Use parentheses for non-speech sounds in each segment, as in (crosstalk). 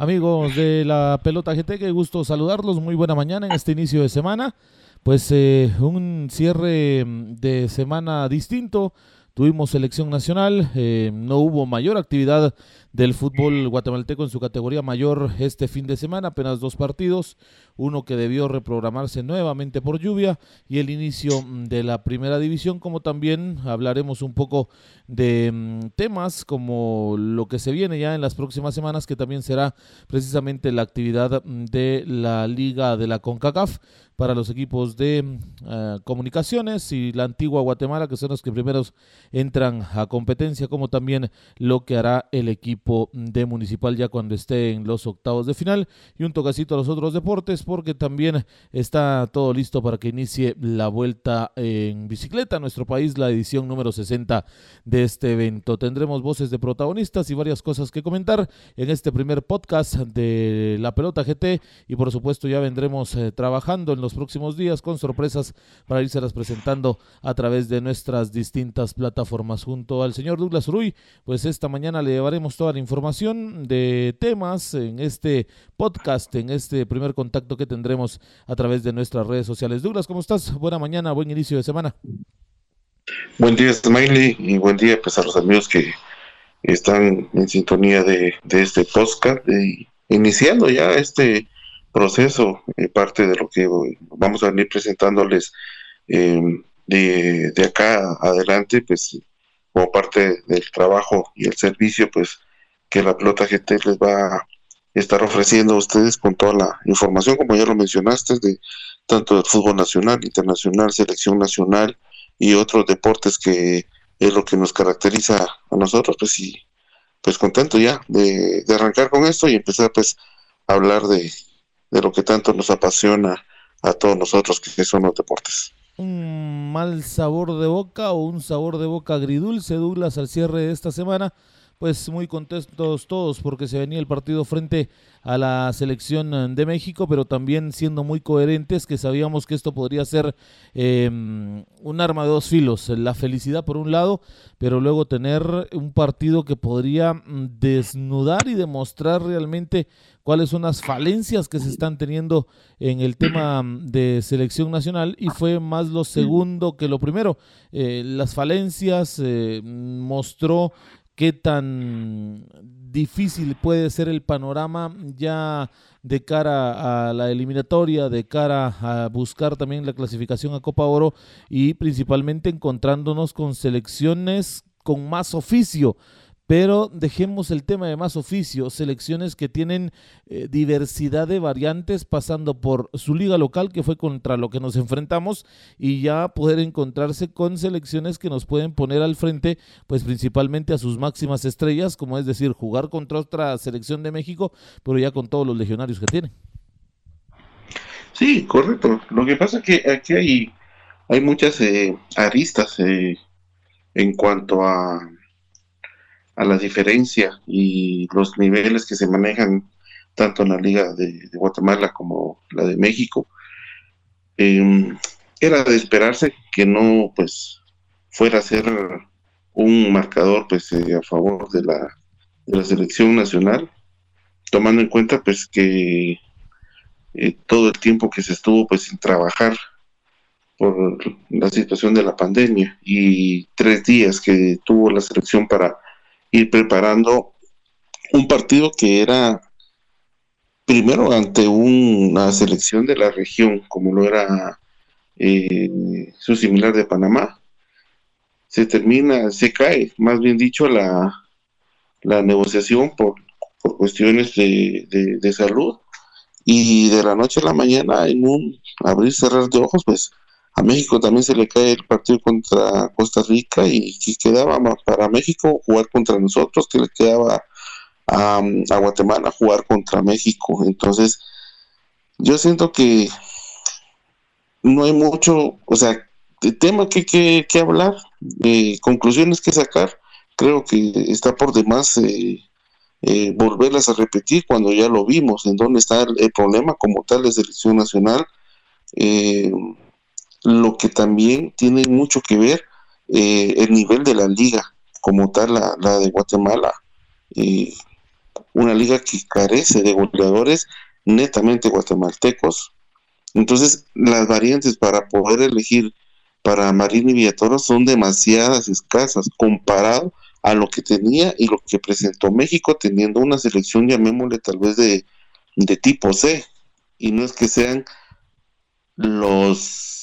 Amigos de la Pelota GT, qué gusto saludarlos. Muy buena mañana en este inicio de semana. Pues eh, un cierre de semana distinto. Tuvimos selección nacional, eh, no hubo mayor actividad del fútbol guatemalteco en su categoría mayor este fin de semana, apenas dos partidos, uno que debió reprogramarse nuevamente por lluvia y el inicio mm, de la primera división, como también hablaremos un poco de mm, temas como lo que se viene ya en las próximas semanas, que también será precisamente la actividad mm, de la liga de la CONCACAF para los equipos de eh, comunicaciones y la antigua Guatemala, que son los que primeros entran a competencia, como también lo que hará el equipo de Municipal ya cuando esté en los octavos de final. Y un tocacito a los otros deportes porque también está todo listo para que inicie la vuelta en bicicleta a nuestro país, la edición número 60 de este evento. Tendremos voces de protagonistas y varias cosas que comentar en este primer podcast de La Pelota GT y por supuesto ya vendremos eh, trabajando en los próximos días con sorpresas para irse presentando a través de nuestras distintas plataformas. Junto al señor Douglas Ruy, pues esta mañana le llevaremos toda la información de temas en este podcast, en este primer contacto que tendremos a través de nuestras redes sociales. Douglas, ¿cómo estás? Buena mañana, buen inicio de semana. Buen día, Smiley, y buen día pues, a los amigos que están en sintonía de, este podcast, iniciando ya este proceso, eh, parte de lo que vamos a venir presentándoles eh, de, de, acá adelante, pues como parte del trabajo y el servicio, pues que la pelota GT les va a estar ofreciendo a ustedes con toda la información, como ya lo mencionaste, de tanto del fútbol nacional, internacional, selección nacional y otros deportes que es lo que nos caracteriza a nosotros, pues sí, pues contento ya de, arrancar con esto y empezar pues a hablar de, de lo que tanto nos apasiona a todos nosotros que son los deportes. Un mal sabor de boca o un sabor de boca agridulce, Douglas, al cierre de esta semana pues muy contentos todos porque se venía el partido frente a la selección de México, pero también siendo muy coherentes que sabíamos que esto podría ser em, un arma de dos filos, la felicidad por un lado, pero luego tener un partido que podría mm, desnudar y demostrar realmente cuáles son las falencias que se están teniendo en el tema mm, de selección nacional y fue más lo segundo que lo primero. Eh, las falencias eh, mostró qué tan difícil puede ser el panorama ya de cara a la eliminatoria, de cara a buscar también la clasificación a Copa Oro y principalmente encontrándonos con selecciones con más oficio pero dejemos el tema de más oficio, selecciones que tienen eh, diversidad de variantes pasando por su liga local, que fue contra lo que nos enfrentamos, y ya poder encontrarse con selecciones que nos pueden poner al frente, pues principalmente a sus máximas estrellas, como es decir, jugar contra otra selección de México, pero ya con todos los legionarios que tienen. Sí, correcto. Lo que pasa es que aquí hay, hay muchas eh, aristas eh, en cuanto a a la diferencia y los niveles que se manejan tanto en la Liga de, Guatemala como la de México. Em, era de esperarse que no pues fuera a ser un marcador pues eh, a favor de la, de la selección nacional, tomando en cuenta pues que eh, todo el tiempo que se estuvo pues sin trabajar por la situación de la pandemia y tres días que tuvo la selección para ir preparando un partido que era primero ante una selección de la región, como lo era eh, su similar de Panamá. Se termina, se cae, más bien dicho, la, la negociación por, por cuestiones de, de, salud y de la noche a la mañana en un abrir cerrar de ojos, pues a México también se le cae el partido contra Costa Rica y, que quedaba para México jugar contra nosotros, que le quedaba a, Guatemala jugar contra México. Entonces, yo siento que no hay mucho, o sea, de tema que, que, que hablar, de conclusiones que sacar. Creo que está por demás eh, eh, volverlas a repetir cuando ya lo vimos, en dónde está el, problema como tal de selección nacional. Lo que también tiene mucho que ver eh, el nivel de la liga, como tal la, de Guatemala. Eh, una liga que carece de goleadores netamente guatemaltecos. Entonces, las variantes para poder elegir para Marín y Villatoro son demasiadas escasas comparado a lo que tenía y lo que presentó México teniendo una selección, llamémosle tal vez de, de tipo C. Y no es que sean los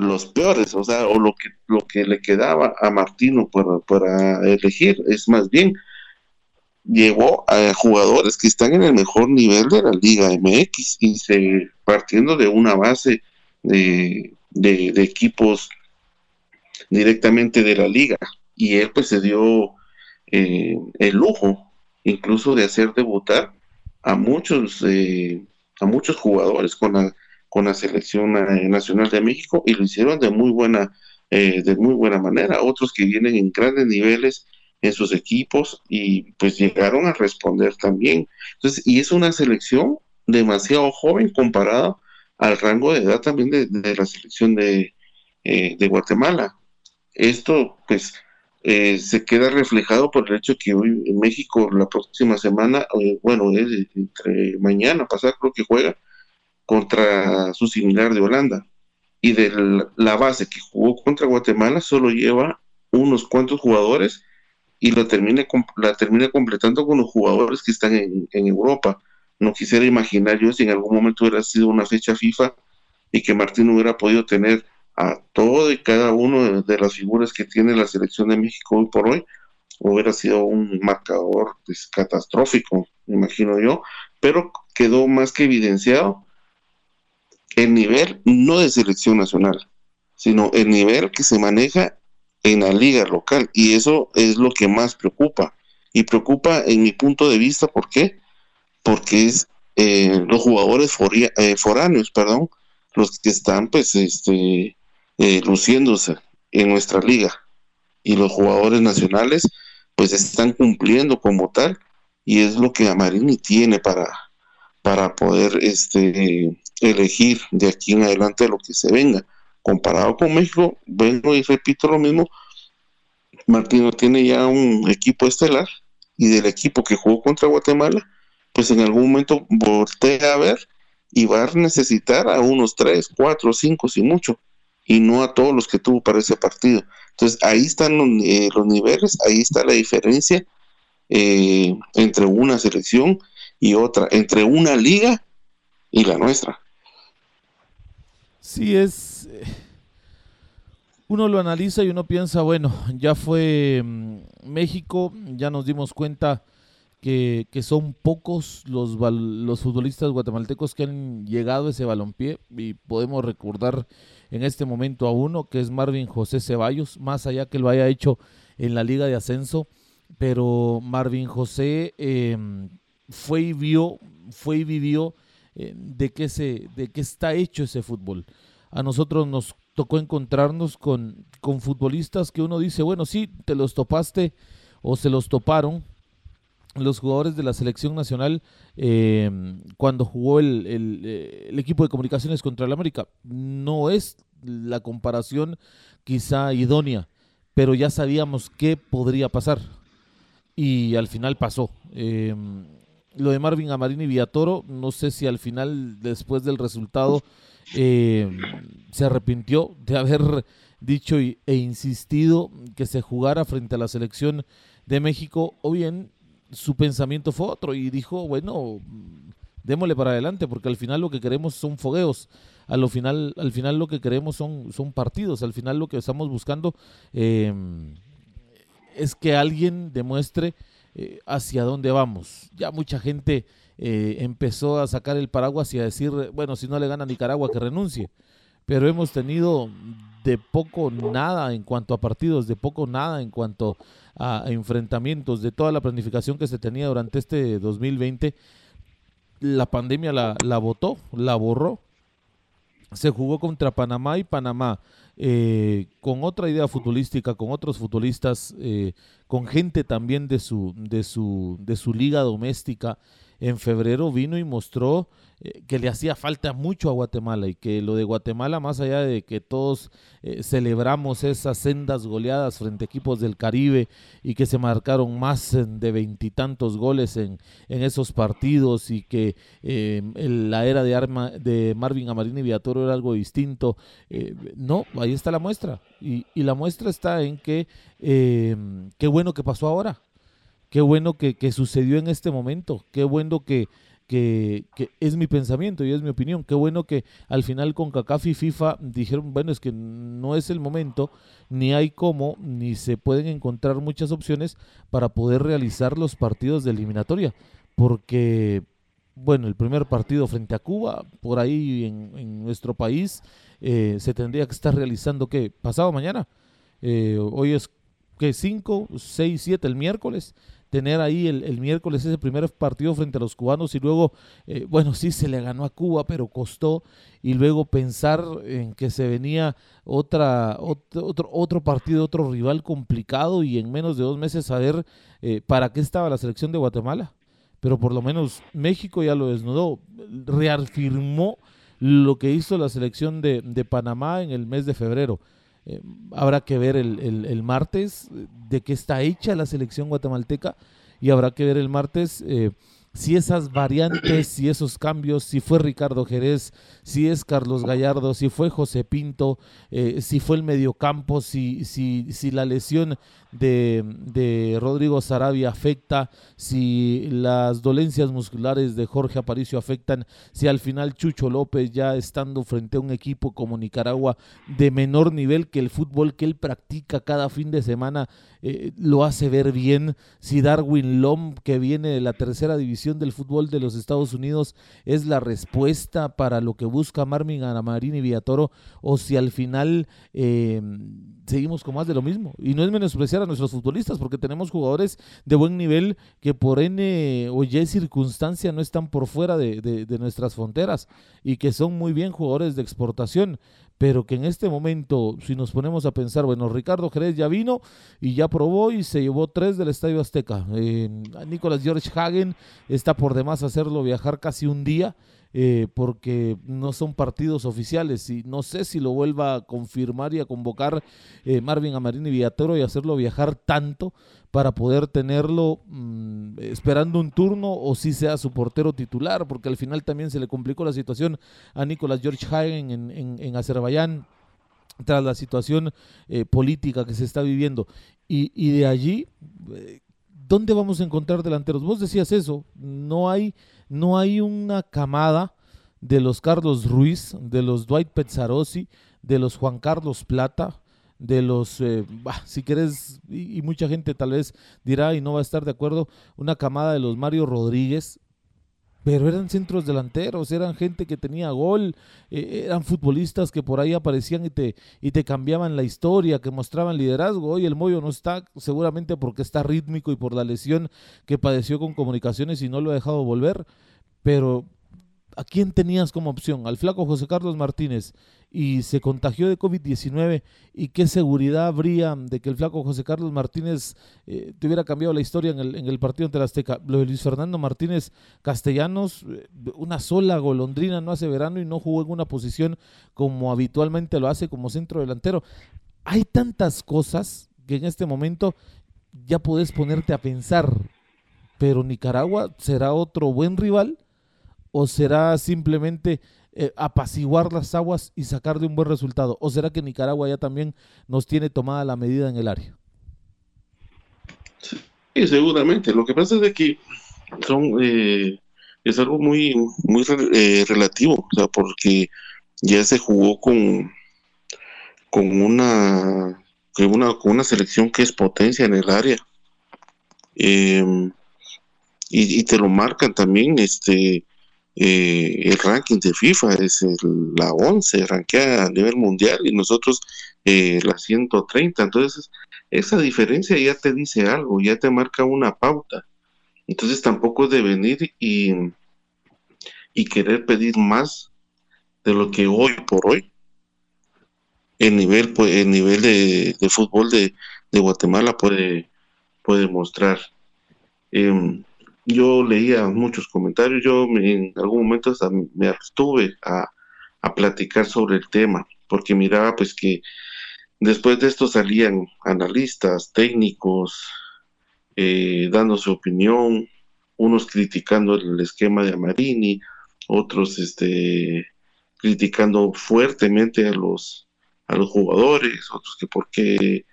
los peores, o sea, o lo que lo que le quedaba a Martino para, para elegir, es más bien llevó a jugadores que están en el mejor nivel de la Liga MX y se partiendo de una base de, de, equipos directamente de la liga. Y él pues se dio eh, el lujo incluso de hacer debutar a muchos eh, a muchos jugadores con la con la selección eh, nacional de México y lo hicieron de muy buena de muy buena manera otros que vienen en grandes niveles en sus equipos y pues llegaron a responder también. Entonces, y es una selección demasiado joven comparada al rango de edad también de, la selección de, eh, de, Guatemala. Esto pues eh, se queda reflejado por el hecho que hoy en México la próxima semana, eh, bueno, entre mañana pasada creo que juega contra su similar de Holanda. Y de la base que jugó contra Guatemala solo lleva unos cuantos jugadores y lo termine, la termine completando con los jugadores que están en, Europa. No quisiera imaginar yo si en algún momento hubiera sido una fecha FIFA y que Martín hubiera podido tener a todo y cada uno de, las figuras que tiene la selección de México hoy por hoy, hubiera sido un marcador pues, catastrófico, imagino yo, pero quedó más que evidenciado el nivel no de selección nacional, sino el nivel que se maneja en la liga local. Y eso es lo que más preocupa. Y preocupa en mi punto de vista ¿por qué? porque es eh, los jugadores eh, foráneos perdón los que están pues este eh, luciéndose en nuestra liga. Y los jugadores nacionales pues están cumpliendo como tal y es lo que Amarini tiene para para poder este elegir de aquí en adelante lo que se venga comparado con México, vengo y repito lo mismo, Martino tiene ya un equipo estelar y del equipo que jugó contra Guatemala, pues en algún momento voltea a ver y va a necesitar a unos tres, cuatro, cinco, si mucho, y no a todos los que tuvo para ese partido. Entonces ahí están los, eh, niveles, ahí está la diferencia eh, entre una selección y otra, entre una liga y la nuestra. Sí, es... Eh, uno lo analiza y uno piensa, bueno, ya fue mm, México, ya nos dimos cuenta que, son pocos los, los futbolistas guatemaltecos que han llegado a ese balompié y podemos recordar en este momento a uno que es Marvin José Ceballos, más allá que lo haya hecho en la Liga de Ascenso, pero Marvin José em, fue y vio, fue y vivió eh, de, qué se, de qué está hecho ese fútbol. A nosotros nos tocó encontrarnos con, con futbolistas que uno dice, bueno, sí, te los topaste o se los toparon los jugadores de la selección nacional em, cuando jugó el, el, equipo de comunicaciones contra el América. No es la comparación quizá idónea, pero ya sabíamos qué podría pasar. Y al final pasó. Eh, lo de Marvin Amarini y Villatoro, no sé si al final, después del resultado, eh, se arrepintió de haber dicho e insistido que se jugara frente a la selección de México, o bien su pensamiento fue otro y dijo, bueno, démosle para adelante, porque al final lo que queremos son fogueos, a lo final, al final lo que queremos son, son partidos, al final lo que estamos buscando eh, es que alguien demuestre eh, hacia dónde vamos. Ya mucha gente eh, empezó a sacar el paraguas y a decir, bueno, si no le gana Nicaragua, que renuncie. Pero hemos tenido de poco nada en cuanto a partidos, de poco nada en cuanto a, enfrentamientos, de toda la planificación que se tenía durante este 2020. La pandemia la, la votó, la borró. Se jugó contra Panamá y Panamá eh, con otra idea futbolística, con otros futbolistas, eh, con gente también de su, de su, de su liga doméstica, en febrero vino y mostró eh, que le hacía falta mucho a Guatemala y que lo de Guatemala, más allá de que todos eh, celebramos esas sendas goleadas frente a equipos del Caribe y que se marcaron más de veintitantos goles en, en, esos partidos y que eh, la era de, arma, de Marvin Amarini Viatoro era algo distinto, no, ahí está la muestra. Y, y, la muestra está en que qué bueno que pasó ahora, qué bueno que, que sucedió en este momento, qué bueno que que, es mi pensamiento y es mi opinión. Qué bueno que al final con CACAF y FIFA dijeron, bueno, es que no es el momento, ni hay cómo, ni se pueden encontrar muchas opciones para poder realizar los partidos de eliminatoria. Porque, bueno, el primer partido frente a Cuba, por ahí en, nuestro país, eh, se tendría que estar realizando, ¿qué? Pasado mañana. Eh, hoy es, ¿qué? 5, 6, 7 el miércoles tener ahí el, miércoles ese primer partido frente a los cubanos y luego, eh, bueno, (laughs) sí se le ganó a Cuba, pero costó, y luego pensar en que se venía otra, otro, otro, partido, otro rival complicado y en menos de dos meses saber eh, para qué estaba la selección de Guatemala. Pero por lo menos México ya lo desnudó, reafirmó lo que hizo la selección de, de Panamá en el mes de febrero. Eh, habrá que ver el, el, martes de qué está hecha la selección guatemalteca y habrá que ver el martes eh, si esas variantes, si esos cambios, si fue Ricardo Jerez, si es Carlos Gallardo, si fue José Pinto, eh, si fue el mediocampo, si, si, si la lesión de, de, Rodrigo Sarabia afecta, si las dolencias musculares de Jorge Aparicio afectan, si al final Chucho López ya estando frente a un equipo como Nicaragua de menor nivel que el fútbol que él practica cada fin de semana eh, lo hace ver bien, si Darwin Lom que viene de la tercera división del fútbol de los Estados Unidos es la respuesta para lo que busca Marvin Anamarín y Villatoro o si al final eh, seguimos con más de lo mismo. Y no es menospreciar a nuestros futbolistas, porque tenemos jugadores de buen nivel que por N o Y circunstancia no están por fuera de, de nuestras fronteras y que son muy bien jugadores de exportación pero que en este momento, si nos ponemos a pensar, bueno, Ricardo Jerez ya vino y ya probó y se llevó tres del Estadio Azteca. Eh, Nicolás George Hagen está por demás hacerlo viajar casi un día eh, porque no son partidos oficiales y no sé si lo vuelva a confirmar y a convocar eh, Marvin Amarini Villatoro y hacerlo viajar tanto para poder tenerlo mm, esperando un turno o si sea su portero titular, porque al final también se le complicó la situación a Nicolás George Hagen en, en, Azerbaiyán tras la situación eh, política que se está viviendo. Y, y de allí, ¿dónde vamos a encontrar delanteros? Vos decías eso, no hay no hay una camada de los Carlos Ruiz, de los Dwight Pezzarosi, de los Juan Carlos Plata, de los, eh, si quieres, y, mucha gente tal vez dirá y no va a estar de acuerdo, una camada de los Mario Rodríguez, pero eran centros delanteros, eran gente que tenía gol, eh, eran futbolistas que por ahí aparecían y te, y te cambiaban la historia, que mostraban liderazgo. Hoy el Moyo no está, seguramente porque está rítmico y por la lesión que padeció con comunicaciones y no lo ha dejado volver, pero ¿a quién tenías como opción? Al flaco José Carlos Martínez y se contagió de COVID-19 y qué seguridad habría de que el flaco José Carlos Martínez eh, te hubiera cambiado la historia en el, en el partido ante la Azteca. Lo de Luis Fernando Martínez Castellanos, eh, una sola golondrina no hace verano y no jugó en una posición como habitualmente lo hace como centro delantero. Hay tantas cosas que en este momento ya puedes ponerte a pensar, pero Nicaragua será otro buen rival o será simplemente eh, apaciguar las aguas y sacar de un buen resultado? ¿O será que Nicaragua ya también nos tiene tomada la medida en el área? Sí, seguramente. Lo que pasa es de que son eh, es algo muy muy eh, relativo, o sea, porque ya se jugó con con una con una con una selección que es potencia en el área em, y, y, te lo marcan también este eh, el ranking de FIFA es la 11, ranqueada a nivel mundial y nosotros eh, la 130. Entonces, esa diferencia ya te dice algo, ya te marca una pauta. Entonces, tampoco es de venir y, y querer pedir más de lo que hoy por hoy el nivel, pues, el nivel de, fútbol de, Guatemala puede, puede mostrar. Em, yo leía muchos comentarios, yo en algún momento hasta me abstuve a, a platicar sobre el tema, porque miraba pues que después de esto salían analistas, técnicos, eh, dando su opinión, unos criticando el esquema de Amarini, otros este, criticando fuertemente a los, a los jugadores, otros que por qué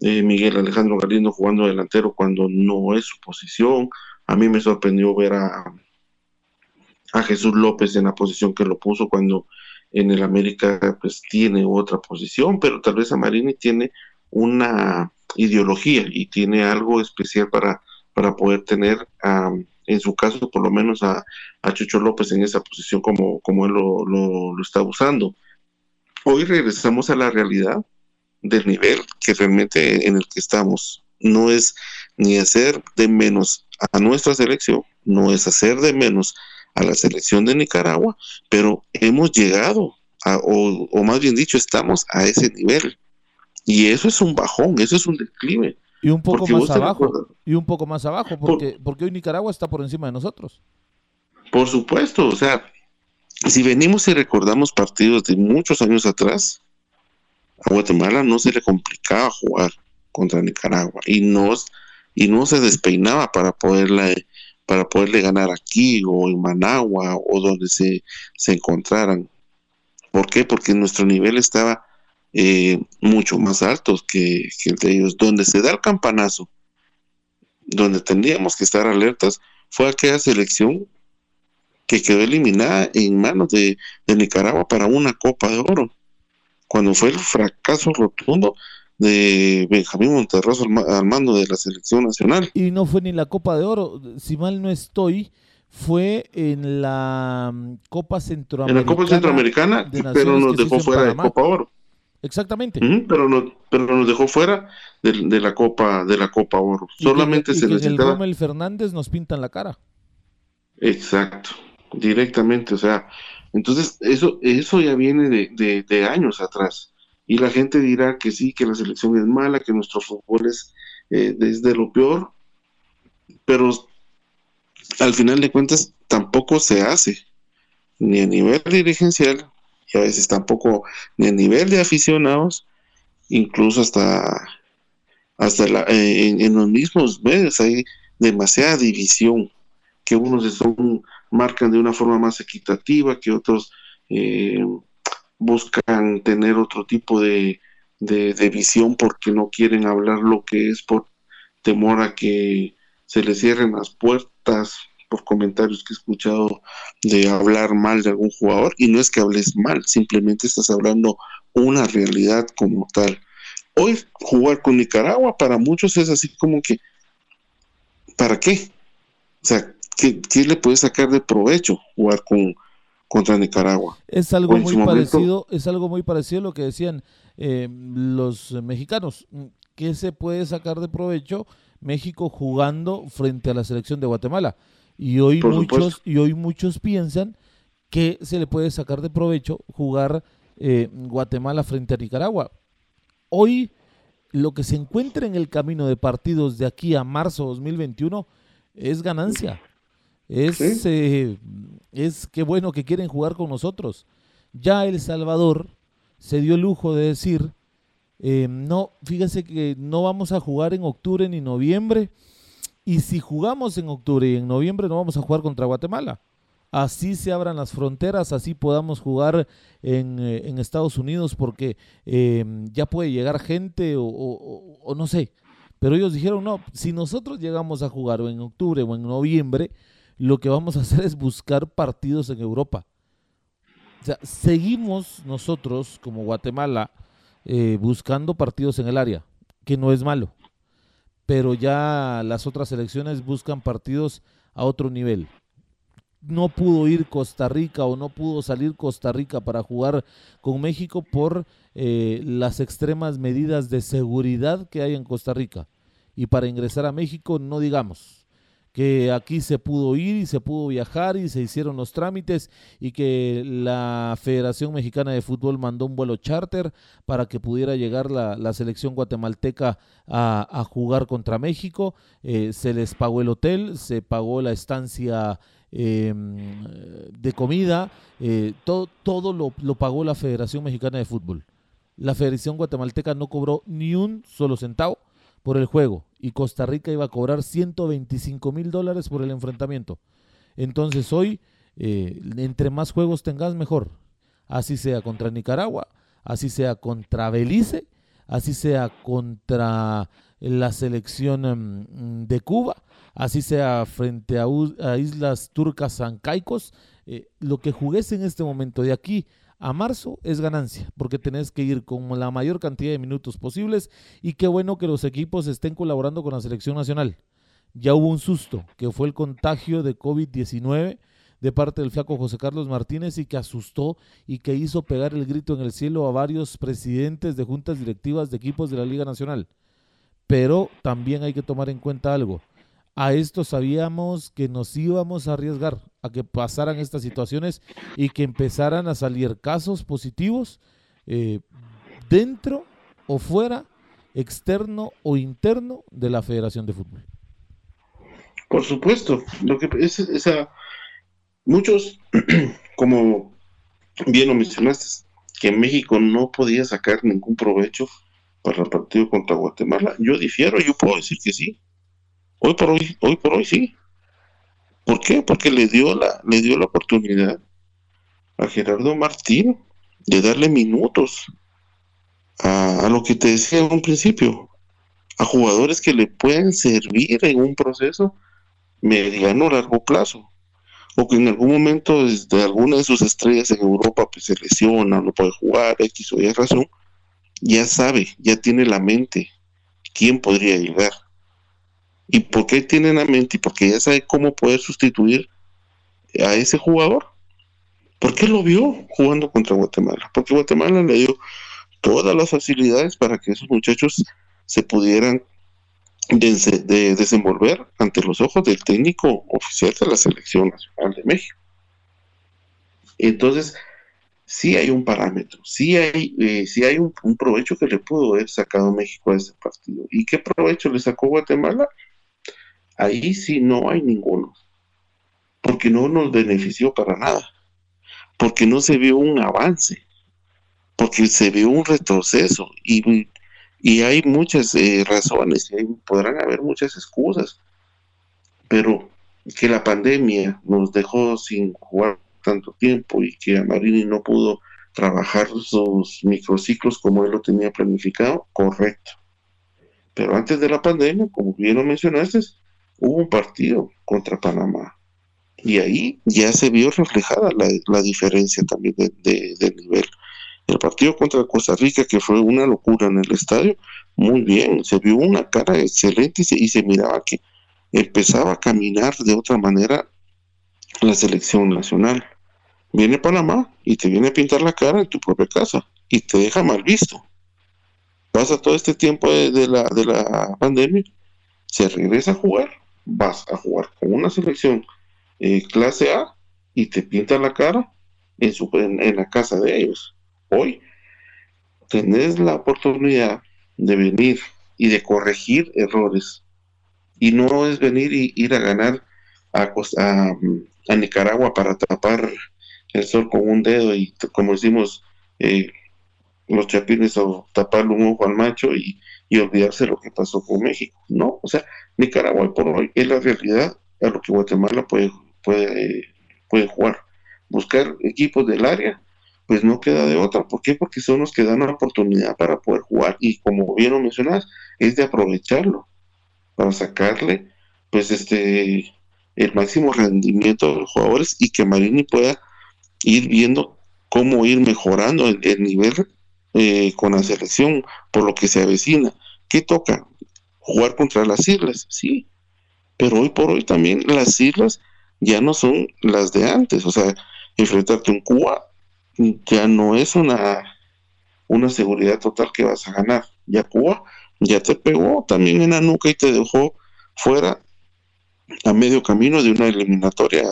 eh, Miguel Alejandro Galindo jugando delantero cuando no es su posición. A mí me sorprendió ver a, a Jesús López en la posición que lo puso cuando en el América pues tiene otra posición, pero tal vez Amarini tiene una ideología y tiene algo especial para, para poder tener, en su caso, por lo menos a, a, Chucho López en esa posición como, como él lo, lo, lo, está usando. Hoy regresamos a la realidad del nivel que realmente en el que estamos. No es ni hacer de menos a nuestra selección, no es hacer de menos a la selección de Nicaragua, pero hemos llegado, a, o, o, más bien dicho, estamos a ese nivel. Y eso es un bajón, eso es un declive. Y un poco más abajo, y un poco más abajo, porque, por, porque hoy Nicaragua está por encima de nosotros. Por supuesto, o sea, si venimos y recordamos partidos de muchos años atrás, a Guatemala no se le complicaba jugar contra Nicaragua y no, y no se despeinaba para poderle para poderle ganar aquí o en Managua o donde se, se encontraran. ¿Por qué? Porque nuestro nivel estaba eh, mucho más alto que, que, el de ellos. Donde se da el campanazo, donde tendríamos que estar alertas, fue aquella selección que quedó eliminada en manos de, de Nicaragua para una Copa de Oro, cuando fue el fracaso rotundo de Benjamín Monterroso al, mando de la selección nacional. Y no fue ni la Copa de Oro, si mal no estoy, fue en la mm, Copa Centroamericana. En la Copa Centroamericana, pero nos dejó fuera de Copa Oro. Exactamente. pero, no, pero nos dejó fuera de, de, la Copa de la Copa Oro. Solamente se necesitaba. El Rommel Fernández nos pintan la cara. Exacto, directamente, o sea, entonces eso eso ya viene de, de, de años atrás y la gente dirá que sí, que la selección es mala, que nuestro fútbol es eh, desde lo peor, pero al final de cuentas tampoco se hace, ni a nivel dirigencial, y a veces tampoco ni a nivel de aficionados, incluso hasta, hasta la, eh, en, en, los mismos medios hay demasiada división, que unos son, marcan de una forma más equitativa, que otros... Eh, buscan tener otro tipo de, de, visión porque no quieren hablar lo que es por temor a que se les cierren las puertas por comentarios que he escuchado de hablar mal de algún jugador y no es que hables mal, simplemente estás hablando una realidad como tal. Hoy jugar con Nicaragua para muchos es así como que, ¿para qué? O sea, ¿qué, qué le puedes sacar de provecho jugar con, contra Nicaragua. Es algo muy parecido, es algo muy parecido a lo que decían eh, los mexicanos. ¿Qué se puede sacar de provecho México jugando frente a la selección de Guatemala? Y hoy muchos supuesto. y hoy muchos piensan que se le puede sacar de provecho jugar eh, Guatemala frente a Nicaragua. Hoy lo que se encuentra en el camino de partidos de aquí a marzo 2021 es ganancia. Es, ¿Sí? eh, es que bueno que quieren jugar con nosotros. Ya El Salvador se dio el lujo de decir, eh, no, fíjese que no vamos a jugar en octubre ni noviembre, y si jugamos en octubre y en noviembre no vamos a jugar contra Guatemala. Así se abran las fronteras, así podamos jugar en, eh, en Estados Unidos porque eh, ya puede llegar gente o, o, o no sé. Pero ellos dijeron, no, si nosotros llegamos a jugar o en octubre o en noviembre, lo que vamos a hacer es buscar partidos en Europa. O sea, seguimos nosotros como Guatemala eh, buscando partidos en el área, que no es malo, pero ya las otras selecciones buscan partidos a otro nivel. No pudo ir Costa Rica o no pudo salir Costa Rica para jugar con México por eh, las extremas medidas de seguridad que hay en Costa Rica. Y para ingresar a México, no digamos que aquí se pudo ir y se pudo viajar y se hicieron los trámites y que la Federación Mexicana de Fútbol mandó un vuelo charter para que pudiera llegar la, selección guatemalteca a, jugar contra México. Eh, se les pagó el hotel, se pagó la estancia em, de comida, eh, todo, todo lo, lo pagó la Federación Mexicana de Fútbol. La Federación Guatemalteca no cobró ni un solo centavo por el juego y Costa Rica iba a cobrar 125 mil dólares por el enfrentamiento. Entonces hoy, eh, entre más juegos tengas, mejor. Así sea contra Nicaragua, así sea contra Belice, así sea contra la selección em, de Cuba, así sea frente a, islas turcas zancaicos, eh, lo que jugues en este momento de aquí a marzo es ganancia, porque tenés que ir con la mayor cantidad de minutos posibles y qué bueno que los equipos estén colaborando con la selección nacional. Ya hubo un susto, que fue el contagio de COVID-19 de parte del flaco José Carlos Martínez y que asustó y que hizo pegar el grito en el cielo a varios presidentes de juntas directivas de equipos de la Liga Nacional. Pero también hay que tomar en cuenta algo a esto sabíamos que nos íbamos a arriesgar a que pasaran estas situaciones y que empezaran a salir casos positivos eh, dentro o fuera, externo o interno de la Federación de Fútbol. Por supuesto, lo que es muchos, (clears throat) como bien lo mencionaste, que México no podía sacar ningún provecho para el partido contra Guatemala. Yo difiero, yo puedo decir que sí Hoy por hoy, hoy por hoy sí. ¿Por qué? Porque le dio la, le dio la oportunidad a Gerardo Martín de darle minutos a, lo que te decía en un principio, a jugadores que le pueden servir en un proceso mediano largo plazo, o que en algún momento desde alguna de sus estrellas en Europa pues, se lesiona, no puede jugar, X o Y razón, ya sabe, ya tiene la mente quién podría llegar. ¿Y por qué tiene la mente? Y porque ya sabe cómo poder sustituir a ese jugador. ¿Por qué lo vio jugando contra Guatemala? Porque Guatemala le dio todas las facilidades para que esos muchachos se pudieran desenvolver ante los ojos del técnico oficial de la Selección Nacional de México. Entonces, sí hay un parámetro, sí hay, eh, hay un, un, provecho que le pudo haber sacado México a ese partido. ¿Y qué provecho le sacó Guatemala? Ahí sí no hay ninguno, porque no nos benefició para nada, porque no se vio un avance, porque se vio un retroceso y, y hay muchas eh, razones, y podrán haber muchas excusas, pero que la pandemia nos dejó sin jugar tanto tiempo y que Marini no pudo trabajar sus microciclos como él lo tenía planificado, correcto. Pero antes de la pandemia, como bien lo mencionaste, hubo un partido contra Panamá y ahí ya se vio reflejada la, diferencia también de, nivel. El partido contra Costa Rica, que fue una locura en el estadio, muy bien, se vio una cara excelente y se, miraba que empezaba a caminar de otra manera la selección nacional. Viene Panamá y te viene a pintar la cara en tu propia casa y te deja mal visto. Pasa todo este tiempo de, la, de la pandemia, se regresa a jugar vas a jugar con una selección eh, clase A y te pintan la cara en, su, en, la casa de ellos. Hoy tenés la oportunidad de venir y de corregir errores. Y no es venir y ir a ganar a, a, Nicaragua para tapar el sol con un dedo y como decimos eh, los chapines o taparle un ojo al macho y, y olvidarse lo que pasó con México. No, o sea, Nicaragua por hoy es la realidad a lo que Guatemala puede, puede, puede jugar. Buscar equipos del área, pues no queda de otra. ¿Por qué? Porque son los que dan la oportunidad para poder jugar y como bien lo mencionas, es de aprovecharlo para sacarle pues este el máximo rendimiento de los jugadores y que Marini pueda ir viendo cómo ir mejorando el, el nivel eh, con la selección por lo que se avecina. ¿Qué toca? Jugar contra las islas, sí, pero hoy por hoy también las islas ya no son las de antes, o sea, enfrentarte en Cuba ya no es una, una seguridad total que vas a ganar. Ya Cuba ya te pegó también en la nuca y te dejó fuera a medio camino de una eliminatoria.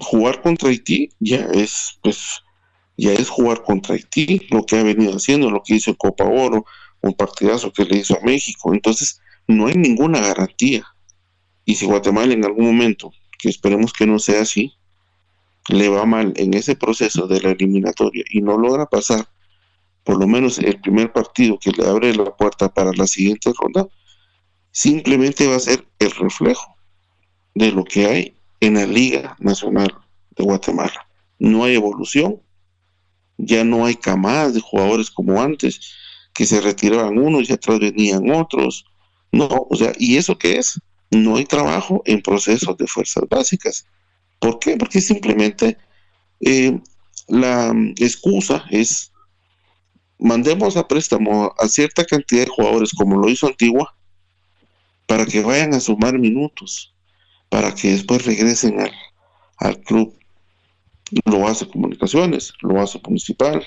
jugar contra Haití ya es, pues, ya es jugar contra Haití, lo que ha venido haciendo, lo que hizo Copa Oro, un partidazo que le hizo a México. Entonces, no hay ninguna garantía. Y si Guatemala en algún momento, que esperemos que no sea así, le va mal en ese proceso de la eliminatoria y no logra pasar por lo menos el primer partido que le abre la puerta para la siguiente ronda, simplemente va a ser el reflejo de lo que hay en la Liga Nacional de Guatemala. No hay evolución, ya no hay camadas de jugadores como antes, que se retiraban unos y atrás venían otros. No, o sea, ¿y eso qué es? No hay trabajo en procesos de fuerzas básicas. ¿Por qué? Porque simplemente eh, la excusa es mandemos a préstamo a cierta cantidad de jugadores como lo hizo Antigua para que vayan a sumar minutos, para que después regresen al, al club. Lo hace Comunicaciones, lo hace Municipal.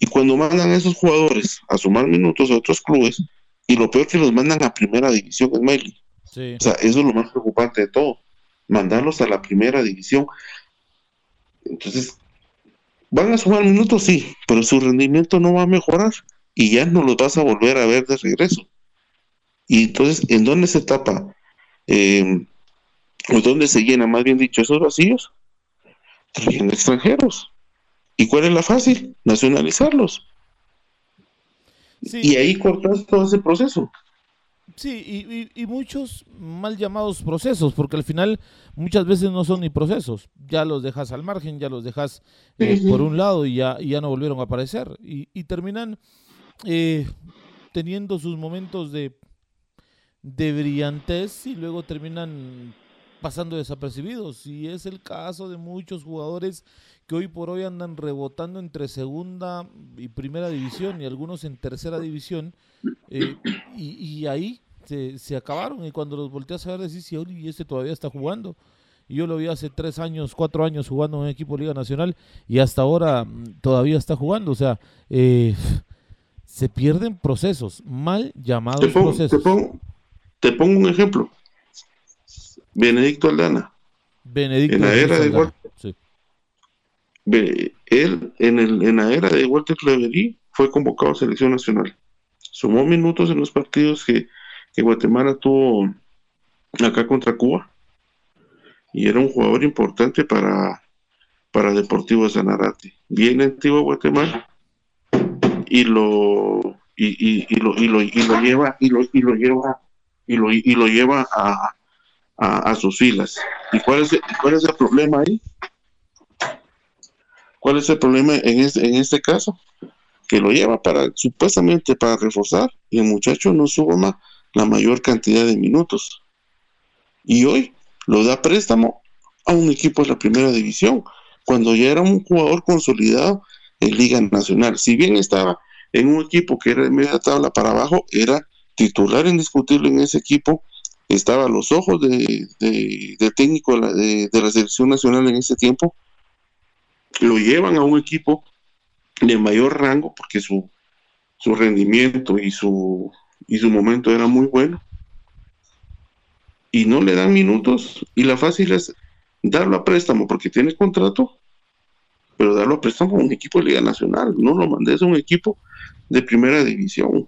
Y cuando mandan a esos jugadores a sumar minutos a otros clubes, y lo peor que los mandan a primera división en Miley. O sea, eso es lo más preocupante de todo mandarlos a la primera división. Entonces, van a sumar minutos, sí, pero su rendimiento no va a mejorar y ya no los vas a volver a ver de regreso. Y entonces, ¿en dónde se tapa? Eh, ¿O dónde se llena, más bien dicho, esos vacíos? Trayendo extranjeros. ¿Y cuál es la fácil? Nacionalizarlos. Y ahí cortas todo ese proceso. Sí, y, muchos mal llamados procesos, porque al final muchas veces no son ni procesos. Ya los dejas al margen, ya los dejas eh, por un lado y ya, ya no volvieron a aparecer. Y, terminan eh, teniendo sus momentos de, de brillantez y luego terminan pasando desapercibidos. Y es el caso de muchos jugadores que hoy por hoy andan rebotando entre segunda y primera división y algunos en tercera división. Eh, y, ahí se, acabaron. Y cuando los volteas a ver, decís, y este todavía está jugando. Y yo lo vi hace tres años, cuatro años jugando en un equipo de Liga Nacional y hasta ahora mm, todavía está jugando. O sea, eh, se pierden procesos, mal llamados procesos. Te pongo, te pongo, un ejemplo. Benedicto Aldana. Benedicto en la era de él en, el, en la era de Walter Clevery fue convocado a selección nacional. Sumó minutos en los partidos que, Guatemala tuvo acá contra Cuba. Y era un jugador importante para, para Deportivo de Sanarate. Viene Guatemala y lo y, lo, y, lo, y lo lleva y lo, y lo lleva y lo, y lo lleva a, a, sus filas. ¿Y cuál es, cuál es el problema ahí? ¿Cuál es el problema en este, en este caso? Que lo lleva para, supuestamente para reforzar y el muchacho no suma la mayor cantidad de minutos. Y hoy lo da préstamo a un equipo de la primera división, cuando ya era un jugador consolidado en Liga Nacional. Si bien estaba en un equipo que era de media tabla para abajo, era titular indiscutible en ese equipo, estaba a los ojos de, de, técnico de, de, la selección nacional en ese tiempo, lo llevan a un equipo de mayor rango porque su, su rendimiento y su, y su momento era muy bueno. Y no le dan minutos. Y la fácil es darlo a préstamo porque tiene contrato, pero darlo a préstamo a un equipo de Liga Nacional, no lo mandes a un equipo de primera división.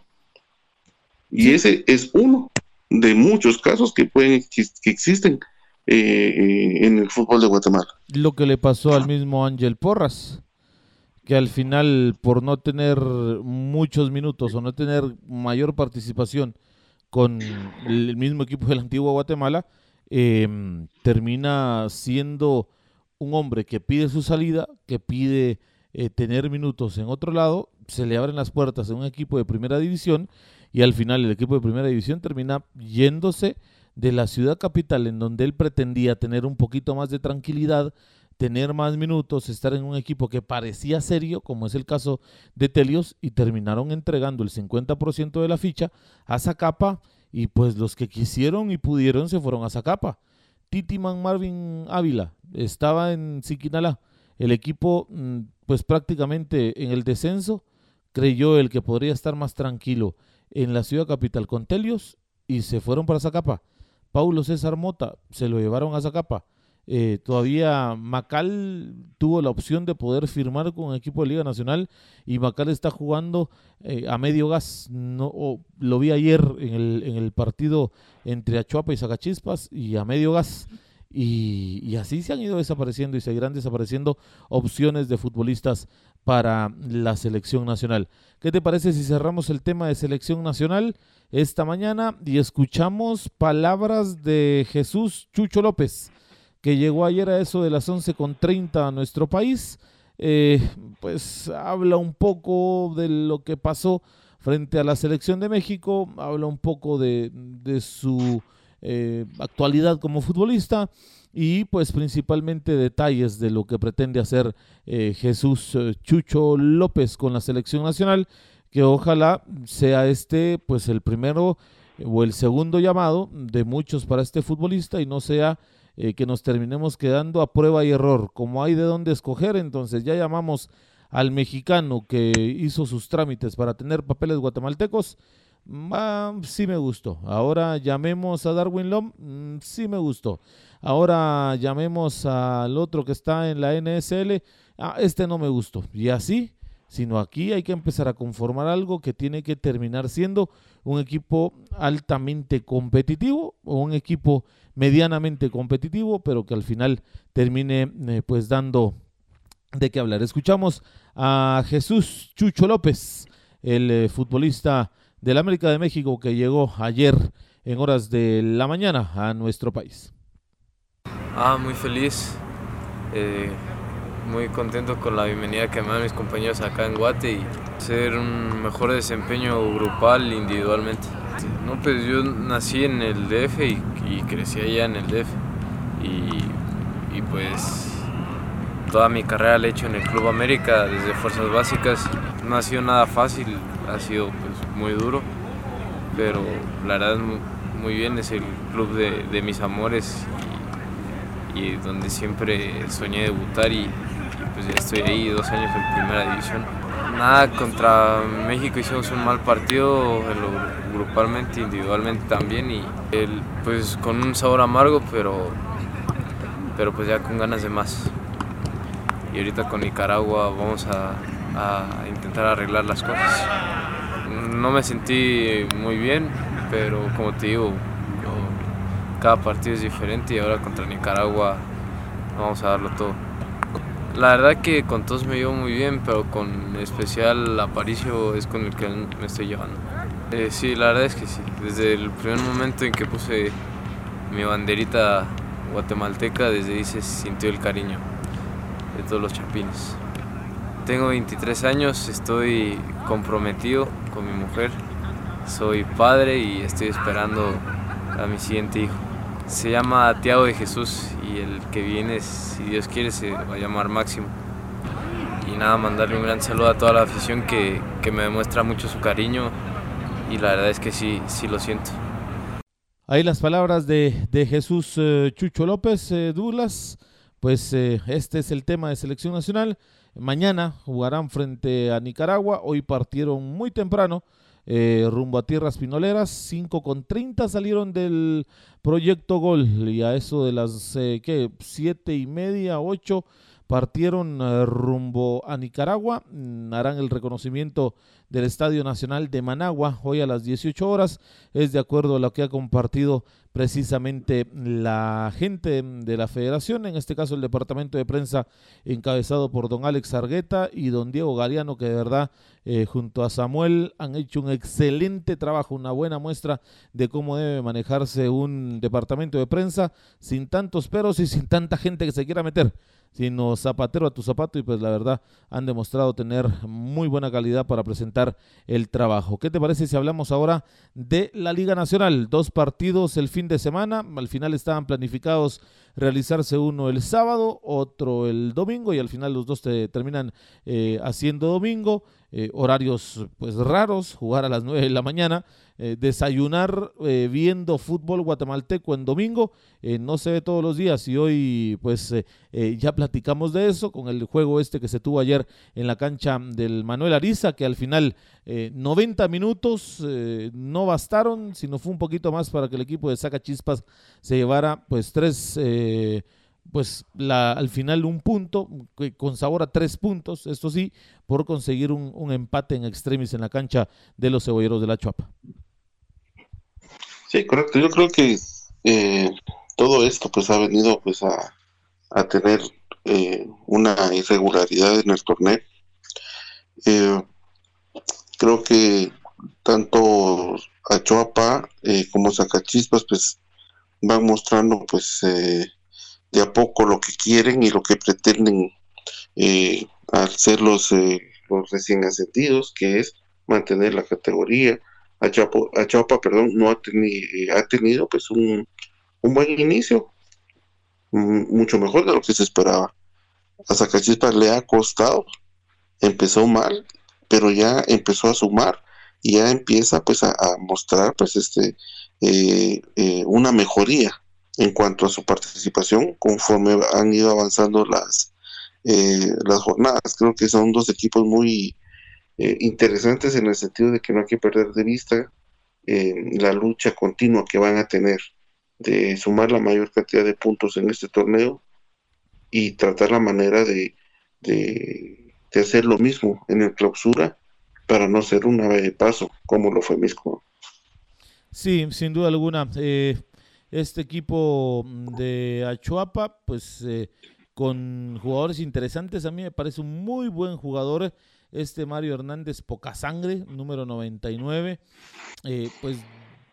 Y ese es uno de muchos casos que pueden que existen eh, en el fútbol de Guatemala. Lo que le pasó al mismo Ángel Porras, que al final por no tener muchos minutos o no tener mayor participación con el mismo equipo del antiguo Guatemala, em, termina siendo un hombre que pide su salida, que pide eh, tener minutos en otro lado, se le abren las puertas en un equipo de primera división y al final el equipo de primera división termina yéndose de la ciudad capital en donde él pretendía tener un poquito más de tranquilidad, tener más minutos, estar en un equipo que parecía serio, como es el caso de Telios, y terminaron entregando el 50% de la ficha a Zacapa, y pues los que quisieron y pudieron se fueron a Zacapa. Titiman Marvin Ávila estaba en Siquinalá. El equipo, mm, pues prácticamente en el descenso, creyó el que podría estar más tranquilo en la ciudad capital con Telios y se fueron para Zacapa Paulo César Mota, se lo llevaron a Zacapa. Eh, todavía Macal tuvo la opción de poder firmar con el equipo de Liga Nacional y Macal está jugando eh, a medio gas. No, lo vi ayer en el, en el partido entre Achuapa y Zacachispas y a medio gas. Y, así se han ido desapareciendo y seguirán desapareciendo opciones de futbolistas para la selección nacional. ¿Qué te parece si cerramos el tema de selección nacional esta mañana y escuchamos palabras de Jesús Chucho López? que llegó ayer a eso de las 11.30 a nuestro país, eh, pues habla un poco de lo que pasó frente a la selección de México, habla un poco de, su eh, actualidad como futbolista y pues principalmente detalles de lo que pretende hacer eh, Jesús Chucho López con la selección nacional, que ojalá sea este pues el primero o el segundo llamado de muchos para este futbolista y no sea eh, que nos terminemos quedando a prueba y error. Como hay de dónde escoger, entonces ya llamamos al mexicano que hizo sus trámites para tener papeles guatemaltecos. Mm, sí me gustó. Ahora llamemos a Darwin Lom. Mm, sí me gustó. Ahora llamemos al otro que está en la NSL. Ah, este no me gustó. Y así, sino aquí hay que empezar a conformar algo que tiene que terminar siendo un equipo altamente competitivo o un equipo medianamente competitivo, pero que al final termine eh, pues dando de qué hablar. Escuchamos a Jesús Chucho López, el eh, futbolista del América de México que llegó ayer en horas de la mañana a nuestro país. Ah, muy feliz, eh, muy contento con la bienvenida que me dan mis compañeros acá en Guate y hacer un mejor desempeño grupal individualmente. No, pues yo nací en el DF y, crecí allá en el DF. Y, pues toda mi carrera la he hecho en el Club América desde Fuerzas Básicas. No ha sido nada fácil, ha sido pues, muy duro, pero la verdad muy bien, es el club de, mis amores y, donde siempre soñé debutar y, y pues ya estoy ahí dos años en primera división. Nada, contra México hicimos un mal partido, grupalmente, individualmente también, y el, pues con un sabor amargo, pero, pero pues ya con ganas de más. Y ahorita con Nicaragua vamos a, intentar arreglar las cosas. No me sentí muy bien, pero como te digo, cada partido es diferente y ahora contra Nicaragua vamos a darlo todo. La verdad que con todos me llevo muy bien, pero con especial Aparicio es con el que me estoy llevando. Eh, sí, la verdad es que sí. Desde el primer momento en que puse mi banderita guatemalteca, desde ahí sintió el cariño de todos los chapines. Tengo 23 años, estoy comprometido con mi mujer, soy padre y estoy esperando a mi siguiente hijo. Se llama Tiago de Jesús y el que viene, si Dios quiere, se va a llamar Máximo. Y nada, mandarle un gran saludo a toda la afición que, me demuestra mucho su cariño y la verdad es que sí, sí lo siento. Ahí las palabras de, Jesús eh, Chucho López eh, Douglas. Pues eh, este es el tema de selección nacional. Mañana jugarán frente a Nicaragua. Hoy partieron muy temprano eh, rumbo a Tierras Pinoleras. 5 con 30 salieron del proyecto Gol y a eso de las eh, ¿qué? 7 y media, 8 partieron eh, rumbo a Nicaragua. Mm, harán el reconocimiento del Estadio Nacional de Managua hoy a las 18 horas. Es de acuerdo a lo que ha compartido precisamente la gente de la federación, en este caso el departamento de prensa encabezado por don Alex Argueta y don Diego Galeano, que de verdad eh, junto a Samuel han hecho un excelente trabajo, una buena muestra de cómo debe manejarse un departamento de prensa sin tantos peros y sin tanta gente que se quiera meter sino zapatero a tu zapato y pues la verdad han demostrado tener muy buena calidad para presentar el trabajo. ¿Qué te parece si hablamos ahora de la Liga Nacional? Dos partidos el fin de semana, al final estaban planificados realizarse uno el sábado, otro el domingo y al final los dos te terminan eh, haciendo domingo. Eh, horarios pues raros, jugar a las 9 de la mañana, eh, desayunar eh, viendo fútbol guatemalteco en domingo, no se ve todos los días. Y hoy pues ya platicamos de eso con el juego este que se tuvo ayer en la cancha del Manuel Ariza, que al final 90 minutos no bastaron, sino fue un poquito más para que el equipo de Saca Chispas se llevara pues tres pues la, al final un punto, con sabor a tres puntos, esto sí, por conseguir un, empate en extremis en la cancha de los cebolleros de la Chuapa. Sí, correcto. Yo creo que eh, todo esto pues ha venido pues a, tener eh, una irregularidad en el torneo. Eh, creo que tanto Achuapa como Zacachispas pues van mostrando pues de a poco lo que quieren y lo que pretenden eh, al ser los, eh, los recién ascendidos, que es mantener la categoría. Achapa, perdón, no ha, tenido eh, ha tenido pues un, un buen inicio, mucho mejor de lo que se esperaba. A Zacachispas le ha costado, empezó mal, pero ya empezó a sumar y ya empieza pues a, a mostrar pues este una mejoría en cuanto a su participación conforme han ido avanzando las, eh, las jornadas. Creo que son dos equipos muy eh, interesantes en el sentido de que no hay que perder de vista eh, la lucha continua que van a tener de sumar la mayor cantidad de puntos en este torneo y tratar la manera de, de, hacer lo mismo en el clausura para no ser una de paso como lo fue Misco. Sí, sin duda alguna. Eh, este equipo mm, de Achuapa, pues eh, con jugadores interesantes. A mí me parece un muy buen jugador. Este Mario Hernández, poca sangre, número 99. Eh, pues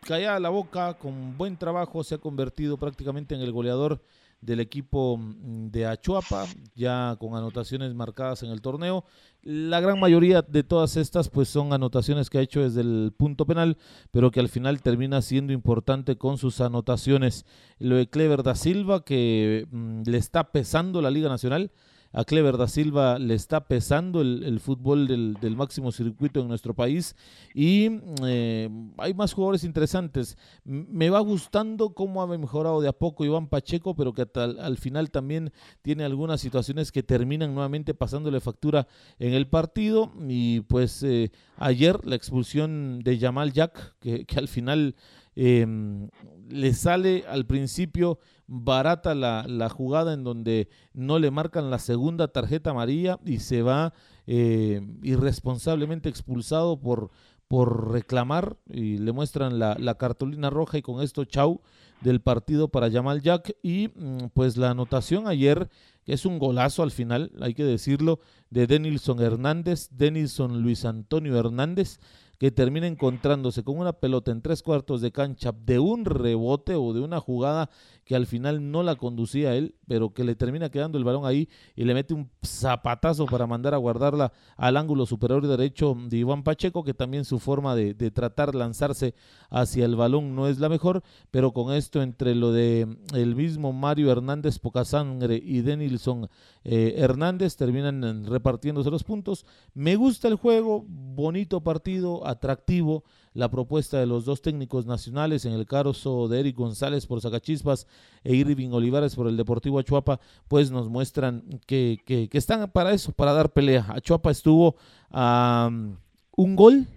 calla la boca, con buen trabajo, se ha convertido prácticamente en el goleador del equipo mm, de Achuapa, ya con anotaciones marcadas en el torneo. La gran mayoría de todas estas pues son anotaciones que ha hecho desde el punto penal, pero que al final termina siendo importante con sus anotaciones. Lo de Clever da Silva que mm, le está pesando la Liga Nacional a Clever da Silva le está pesando el, fútbol del, máximo circuito en nuestro país y eh, hay más jugadores interesantes. Me va gustando cómo ha mejorado de a poco Iván Pacheco, pero que al, final también tiene algunas situaciones que terminan nuevamente pasándole factura en el partido y pues eh, ayer la expulsión de Jamal Jack, que, que al final Em, le sale al principio barata la, jugada en donde no le marcan la segunda tarjeta amarilla y se va eh, irresponsablemente expulsado por, por reclamar y le muestran la, la, cartulina roja y con esto chau del partido para Jamal Jack. Y mm, pues la anotación ayer que es un golazo al final hay que decirlo de Denilson Hernández Denilson Luis Antonio Hernández que termina encontrándose con una pelota en tres cuartos de cancha de un rebote o de una jugada que al final no la conducía él, pero que le termina quedando el balón ahí y le mete un zapatazo para mandar a guardarla al ángulo superior derecho de Iván Pacheco, que también su forma de, de tratar lanzarse hacia el balón no es la mejor, pero con esto entre lo de el mismo Mario Hernández Pocasangre y Denilson eh, Hernández terminan repartiéndose los puntos. Me gusta el juego, bonito partido, atractivo la propuesta de los dos técnicos nacionales en el caso de Eric González por Zacachispas e Irving Olivares por el Deportivo Achuapa, pues nos muestran que, que, están para eso, para dar pelea. Achuapa estuvo a un gol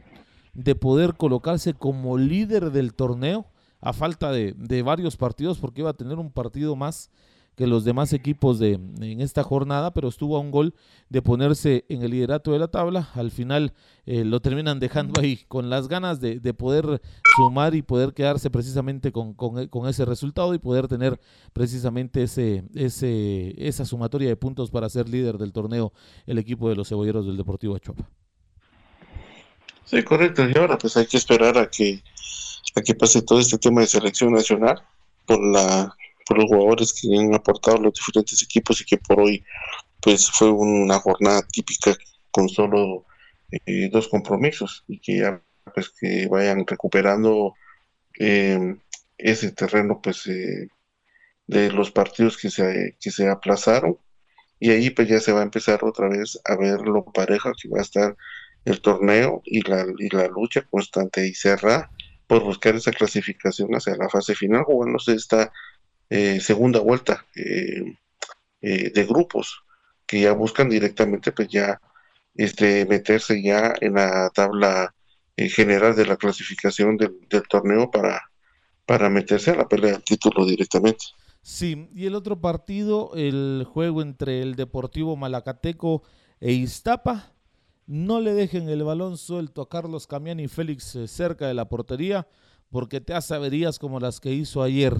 de poder colocarse como líder del torneo a falta de, de varios partidos porque iba a tener un partido más que los demás equipos de, en esta jornada, pero estuvo a un gol de ponerse en el liderato de la tabla. Al final eh, lo terminan dejando ahí con las ganas de, poder sumar y poder quedarse precisamente con, con, ese resultado y poder tener precisamente ese, ese, esa sumatoria de puntos para ser líder del torneo el equipo de los cebolleros del Deportivo Achuapa. Sí, correcto. Y ahora pues hay que esperar a que, a que pase todo este tema de selección nacional por la por los jugadores que han aportado los diferentes equipos y que por hoy pues fue una jornada típica con solo eh, dos compromisos y que ya pues que vayan recuperando em, ese terreno pues eh, de los partidos que se, que se aplazaron. Y ahí pues ya se va a empezar otra vez a ver lo pareja que va a estar el torneo y la, y la lucha constante y cerrada por buscar esa clasificación hacia la fase final, jugándose esta eh, segunda vuelta eh, eh, de grupos que ya buscan directamente pues ya este meterse ya en la tabla general de la clasificación del, torneo para, para meterse a la pelea del título directamente. Sí, y el otro partido, el juego entre el Deportivo Malacateco e Iztapa. No le dejen el balón suelto a Carlos Camiani y Félix eh, cerca de la portería, porque te hace averías como las que hizo ayer.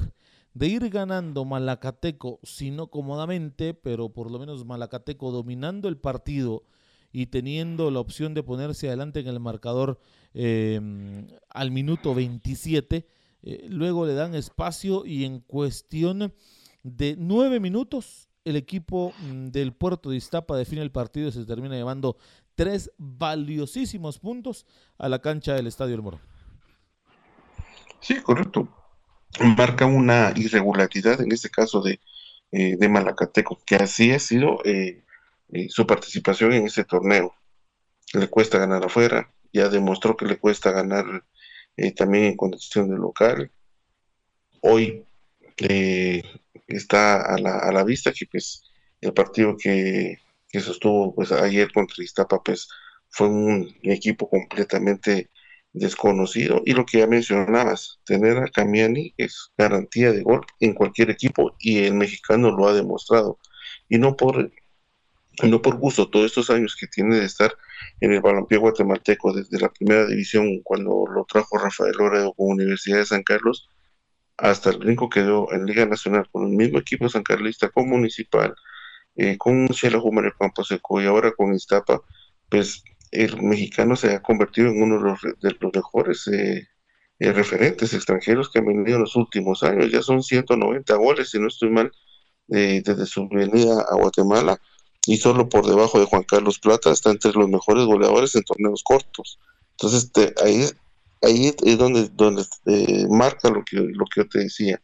De ir ganando Malacateco, si no cómodamente, pero por lo menos Malacateco dominando el partido y teniendo la opción de ponerse adelante en el marcador em, al minuto 27 eh, luego le dan espacio y en cuestión de nueve minutos el equipo mm, del Puerto de Iztapa define el partido y se termina llevando tres valiosísimos puntos a la cancha del Estadio El Moro. Sí, correcto. Marca una irregularidad en este caso de, eh, de Malacateco, que así ha sido eh, su participación en este torneo. Le cuesta ganar afuera, ya demostró que le cuesta ganar eh, también en condición de local. Hoy eh, está a la, a la, vista que pues el partido que, que sostuvo pues ayer contra Iztapa pues fue un equipo completamente desconocido. Y lo que ya mencionabas, tener a Camiani es garantía de gol en cualquier equipo y el mexicano lo ha demostrado. Y no por no por gusto, todos estos años que tiene de estar en el balompié guatemalteco desde la primera división, cuando lo trajo Rafael Loredo con Universidad de San Carlos, hasta el brinco quedó en Liga Nacional con el mismo equipo sancarlista, con Municipal, eh, con Cielo Humano Campo Seco y ahora con Iztapa, pues el mexicano se ha convertido en uno de los, de los mejores eh, eh, referentes extranjeros que han venido en los últimos años. Ya son 190 goles, si no estoy mal, desde su venida a Guatemala y solo por debajo de Juan Carlos Plata está entre los mejores goleadores en torneos cortos. Entonces ahí, ahí es donde, donde eh, marca lo que, lo que yo te decía,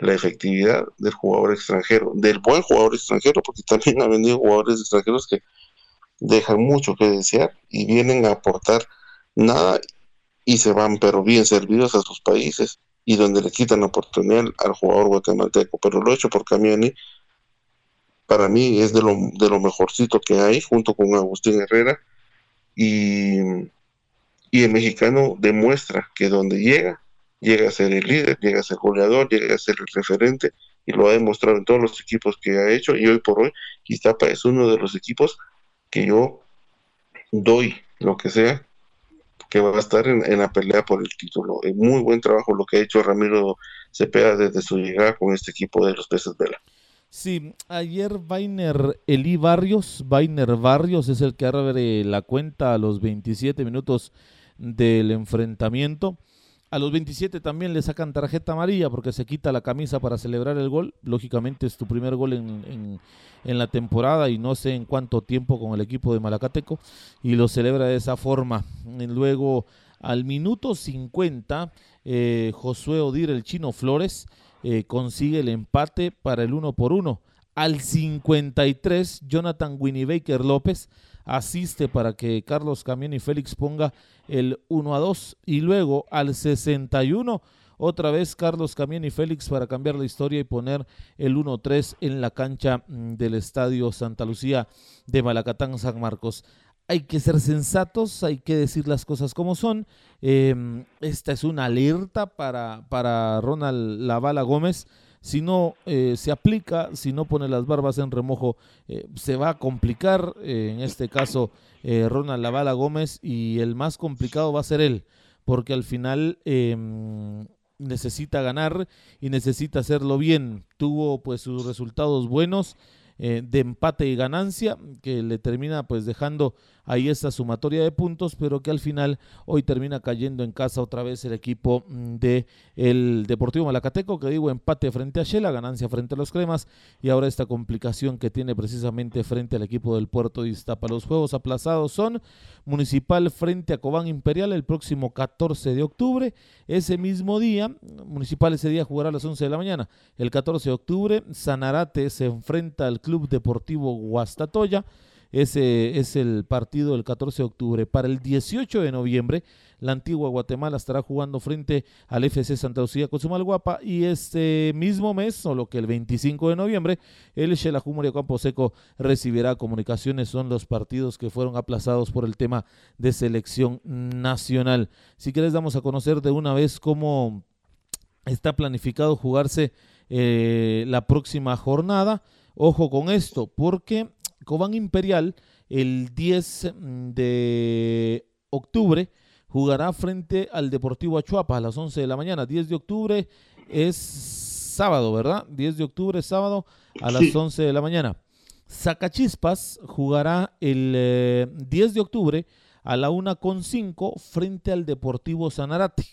la efectividad del jugador extranjero, del buen jugador extranjero, porque también (laughs) ha venido jugadores extranjeros que dejan mucho que desear y vienen a aportar nada y se van pero bien servidos a sus países y donde le quitan la oportunidad al jugador guatemalteco, pero lo hecho por Camiani para mí es de lo, de lo mejorcito que hay, junto con Agustín Herrera. Y, y el mexicano demuestra que donde llega, llega a ser el líder, llega a ser goleador, llega a ser el referente, y lo ha demostrado en todos los equipos que ha hecho. Y hoy por hoy, Iztapa es uno de los equipos que yo doy lo que sea que va a estar en, la pelea por el título. Es muy buen trabajo lo que ha hecho Ramiro Cepeda desde su llegada con este equipo de los Peces Vela. Sí, ayer Vainer Eli Barrios, Vainer Barrios es el que abre la cuenta a los 27 minutos del enfrentamiento. A los 27 también le sacan tarjeta amarilla porque se quita la camisa para celebrar el gol. Lógicamente es tu primer gol en, en, la temporada y no sé en cuánto tiempo con el equipo de Malacateco y lo celebra de esa forma. Luego al minuto 50, eh, Josué Odir, el chino Flores, eh, consigue el empate para el uno por uno. Al 53, Jonathan Winnie Baker López asiste para que Carlos Camión y Félix ponga el 1 a 2. Y luego al 61, otra vez Carlos Camión y Félix para cambiar la historia y poner el 1-3 en la cancha mm, del Estadio Santa Lucía de Malacatán, San Marcos hay que ser sensatos, hay que decir las cosas como son. Em, esta es una alerta para, para Ronald Lavala Gómez. Si no eh, se aplica, si no pone las barbas en remojo, eh, se va a complicar. Eh, en este caso, Ronald Lavala Gómez y el más complicado va a ser él, porque al final em, necesita ganar y necesita hacerlo bien. Tuvo pues sus resultados buenos. de empate y ganancia que le termina pues dejando ahí esta sumatoria de puntos, pero que al final hoy termina cayendo en casa otra vez el equipo mm, de el Deportivo Malacateco, que digo empate frente a Shela, ganancia frente a los Cremas y ahora esta complicación que tiene precisamente frente al equipo del Puerto de Iztapa. Los juegos aplazados son Municipal frente a Cobán Imperial el próximo 14 de octubre. Ese mismo día, Municipal ese día jugará a las 11 de la mañana. El 14 de octubre, Sanarate se enfrenta al Club Deportivo Guastatoya. Ese es el partido del 14 de octubre. Para el 18 de noviembre, la antigua Guatemala estará jugando frente al FC Santa Lucía Cozumalguapa y este mismo mes, solo que el 25 de noviembre, el Xelajumario Campo Seco recibirá comunicaciones. Son los partidos que fueron aplazados por el tema de selección nacional. Si quieres, damos a conocer de una vez cómo está planificado jugarse eh, la próxima jornada. Ojo con esto, porque Cobán Imperial el 10 de octubre jugará frente al Deportivo Achuapa a las 11 de la mañana. 10 de octubre es sábado, ¿verdad? 10 de octubre es sábado a las 11 de la mañana. Zacachispas jugará el 10 eh, de octubre a la 1.5 frente al Deportivo Sanarate.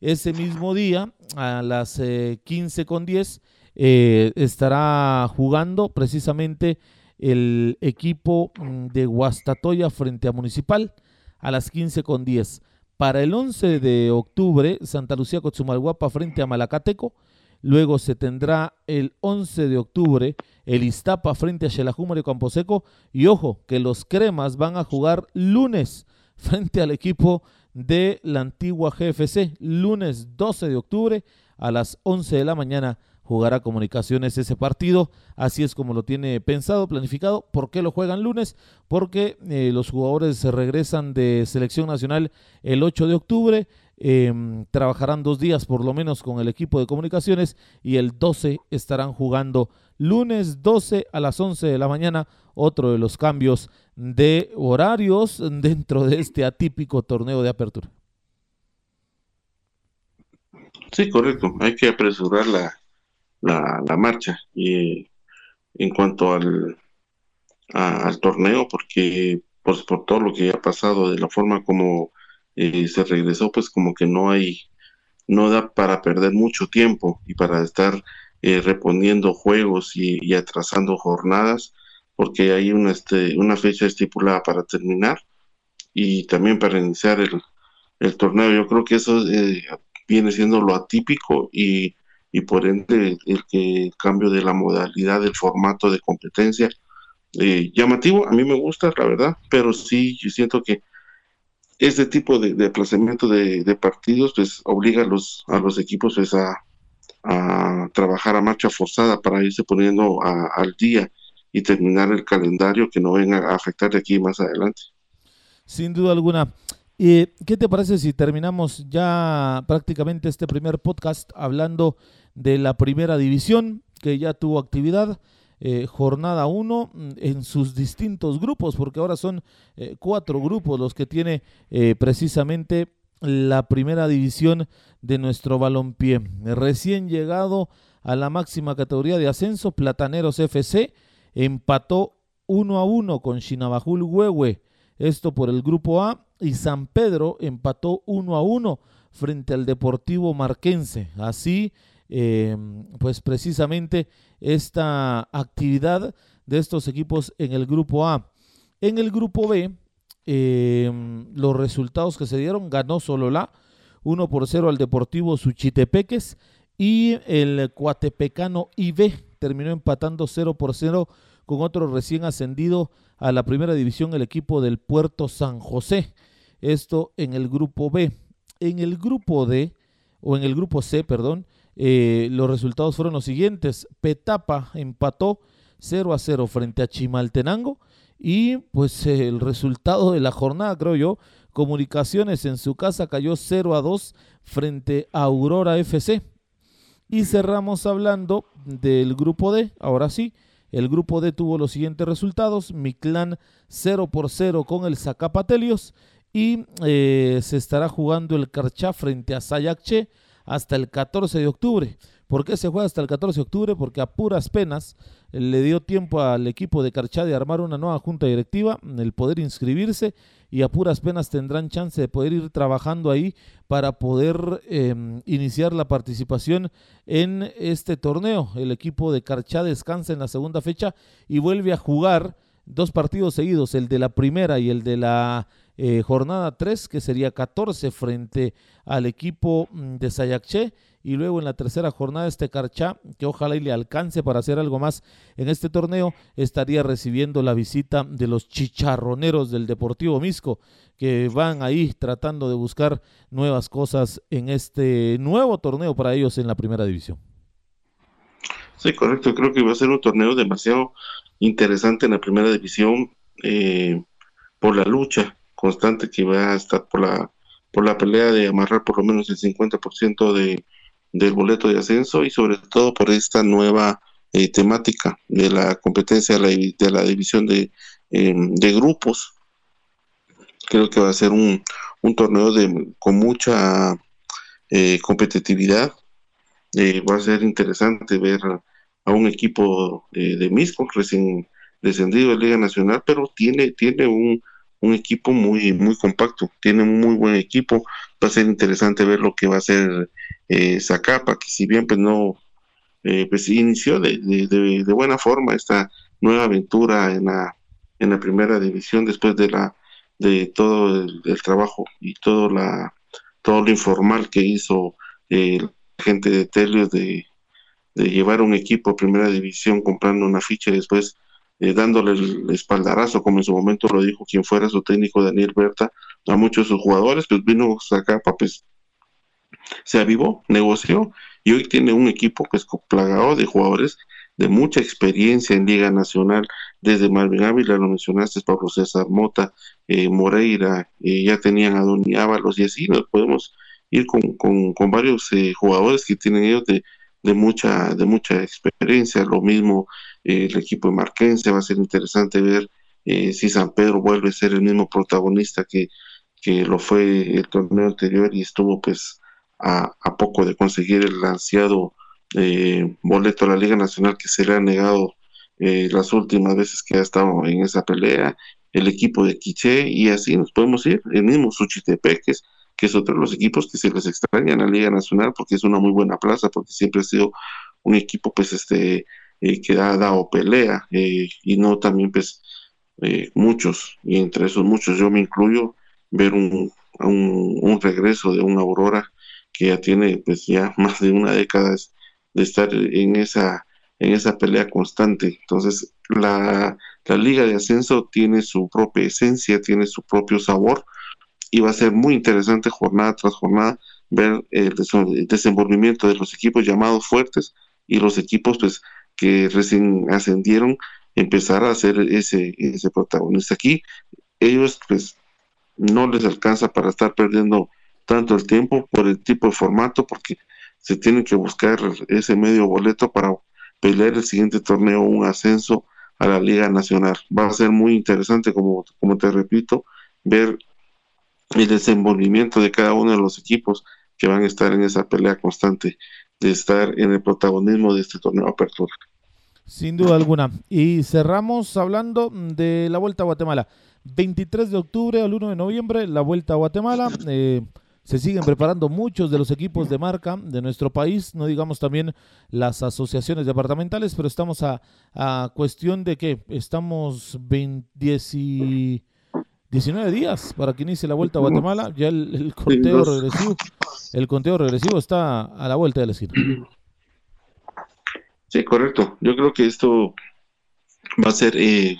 Ese mismo día, a las 15.10, eh, eh, estará jugando precisamente el equipo mm, de Guastatoya frente a Municipal a las 15 con 10. Para el 11 de octubre, Santa Lucía Cochumalguapa frente a Malacateco. Luego se tendrá el 11 de octubre el Iztapa frente a Xelajumario Camposeco. Y ojo, que los cremas van a jugar lunes (laughs) frente al equipo de la antigua GFC. Lunes 12 de octubre a las 11 de la mañana jugará Comunicaciones ese partido. Así es como lo tiene pensado, planificado. ¿Por qué lo juegan lunes? Porque eh, los jugadores se regresan de selección nacional el 8 de octubre. Em, trabajarán dos días por lo menos con el equipo de comunicaciones y el 12 estarán jugando lunes 12 a las 11 de la mañana. Otro de los cambios de horarios dentro de este atípico torneo de apertura. Sí, correcto. Hay que apresurar la, la, la marcha. Y en cuanto al, torneo, porque pues, por todo lo que ha pasado, de la forma como eh, se regresó, pues como que no hay, no da para perder mucho tiempo y para estar eh, reponiendo juegos y, atrasando jornadas, porque hay una, este, una fecha estipulada para terminar y también para iniciar el, el torneo. Yo creo que eso eh, viene siendo lo atípico y y por ende el, que cambio de la modalidad del formato de competencia eh, llamativo a mí me gusta la verdad pero sí yo siento que este tipo de, de aplazamiento de, partidos pues obliga a los a los equipos pues a, trabajar a marcha forzada para irse poniendo al día y terminar el calendario que no venga a afectar de aquí más adelante. Sin duda alguna ¿Y qué te parece si terminamos ya prácticamente este primer podcast hablando de la primera división que ya tuvo actividad? Eh, jornada 1 mm, en sus distintos grupos, porque ahora son eh, cuatro grupos los que tiene eh, precisamente la primera división de nuestro balompié. Recién llegado a la máxima categoría de ascenso, Plataneros FC empató 1 a 1 con Chinabajul Huehue, esto por el grupo A, y San Pedro empató 1 a 1 frente al Deportivo Marquense. Así, eh, pues precisamente esta actividad de estos equipos en el grupo A. En el grupo B, eh, los resultados que se dieron, ganó la 1 por 0 al Deportivo Suchitepeques y el Cuatepecano IB terminó empatando 0 por 0 con otro recién ascendido a la primera división, el equipo del Puerto San José. Esto en el grupo B. En el grupo D, o en el grupo C, perdón, eh, los resultados fueron los siguientes. Petapa empató 0 a 0 frente a Chimaltenango. Y pues el resultado de la jornada, creo yo, Comunicaciones en su casa cayó 0 a 2 frente a Aurora FC. Y cerramos hablando del grupo D, ahora sí. El grupo D tuvo los siguientes resultados. Miclán 0 por 0 con el Zacapatelios y eh, se estará jugando el Carchá frente a Sayacche hasta el 14 de octubre. ¿Por qué se juega hasta el 14 de octubre? Porque a puras penas le dio tiempo al equipo de Carchá de armar una nueva junta directiva, el poder inscribirse y a puras penas tendrán chance de poder ir trabajando ahí para poder em, iniciar la participación en este torneo. El equipo de Carchá descansa en la segunda fecha y vuelve a jugar dos partidos seguidos, el de la primera y el de la eh, jornada 3, que sería 14 frente al equipo mm, de Sayacché y luego en la tercera jornada este Carchá, que ojalá y le alcance para hacer algo más en este torneo, estaría recibiendo la visita de los chicharroneros del Deportivo Misco, que van ahí tratando de buscar nuevas cosas en este nuevo torneo para ellos en la primera división. Sí, correcto, creo que va a ser un torneo demasiado interesante en la primera división eh, por la lucha constante que va a estar por la por la pelea de amarrar por lo menos el 50% de, del boleto de ascenso y sobre todo por esta nueva eh, temática de la competencia de la, división de, em, de, grupos. Creo que va a ser un, un torneo de, con mucha eh, competitividad. Eh, va a ser interesante ver a un equipo de Misco recién descendido de Liga Nacional, pero tiene, tiene un, un equipo muy, muy compacto, tiene un muy buen equipo. Va a ser interesante ver lo que va a hacer eh, Zacapa, que si bien pues no, eh, pues inició de, de, de, buena forma esta nueva aventura en la, en la primera división después de la de todo el, trabajo y todo la todo lo informal que hizo eh, la gente de Telios de, de llevar un equipo a primera división comprando una ficha y después eh, dándole el espaldarazo, como en su momento lo dijo quien fuera su técnico Daniel Berta, a muchos de sus jugadores, pues vino acá, pues se avivó, negoció y hoy tiene un equipo que es plagado de jugadores de mucha experiencia en Liga Nacional, desde Marvin Ávila, lo mencionaste, Pablo César Mota, eh, Moreira, eh, ya tenían a Doni Ábalos y así nos podemos ir con, con, con varios jugadores que tienen ellos de, de mucha, de mucha experiencia, lo mismo eh, el equipo de Marquense, va a ser interesante ver eh, si San Pedro vuelve a ser el mismo protagonista que, que lo fue el torneo anterior y estuvo pues a, a poco de conseguir el ansiado eh, boleto a la Liga Nacional que se le ha negado las últimas veces que ha estado en esa pelea, el equipo de Quiché y así nos podemos ir, el mismo Suchitepeques, que es otro de los equipos que se les extraña en la Liga Nacional porque es una muy buena plaza, porque siempre ha sido un equipo pues este eh, que ha dado pelea eh, y no también pues eh, muchos y entre esos muchos yo me incluyo ver un, un, regreso de una Aurora que ya tiene pues ya (laughs) más de una década de estar en esa en esa pelea constante. Entonces la, la liga de ascenso tiene su propia esencia tiene su propio sabor y va a ser muy interesante jornada tras jornada ver el desenvolvimiento de los equipos llamados fuertes y los equipos pues que recién ascendieron empezar a ser ese, ese protagonista aquí. Ellos pues no les alcanza para estar perdiendo tanto el tiempo por el tipo de formato porque se tienen que buscar ese medio boleto para pelear el siguiente torneo un ascenso a la Liga Nacional. Va a ser muy interesante, como, como te repito, ver el desenvolvimiento de cada uno de los equipos que van a estar en esa pelea constante de estar en el protagonismo de este torneo apertura. Sin duda alguna. Y cerramos hablando de la Vuelta a Guatemala. 23 de octubre al 1 de noviembre, la Vuelta a Guatemala. Eh, se siguen preparando muchos de los equipos de marca de nuestro país, no digamos también las asociaciones departamentales, pero estamos a, cuestión de que estamos 19 días para que inicie la Vuelta a Guatemala. Ya el, el conteo regresivo el conteo regresivo está a la vuelta de la esquina. Sí, correcto. Yo creo que esto va a ser eh,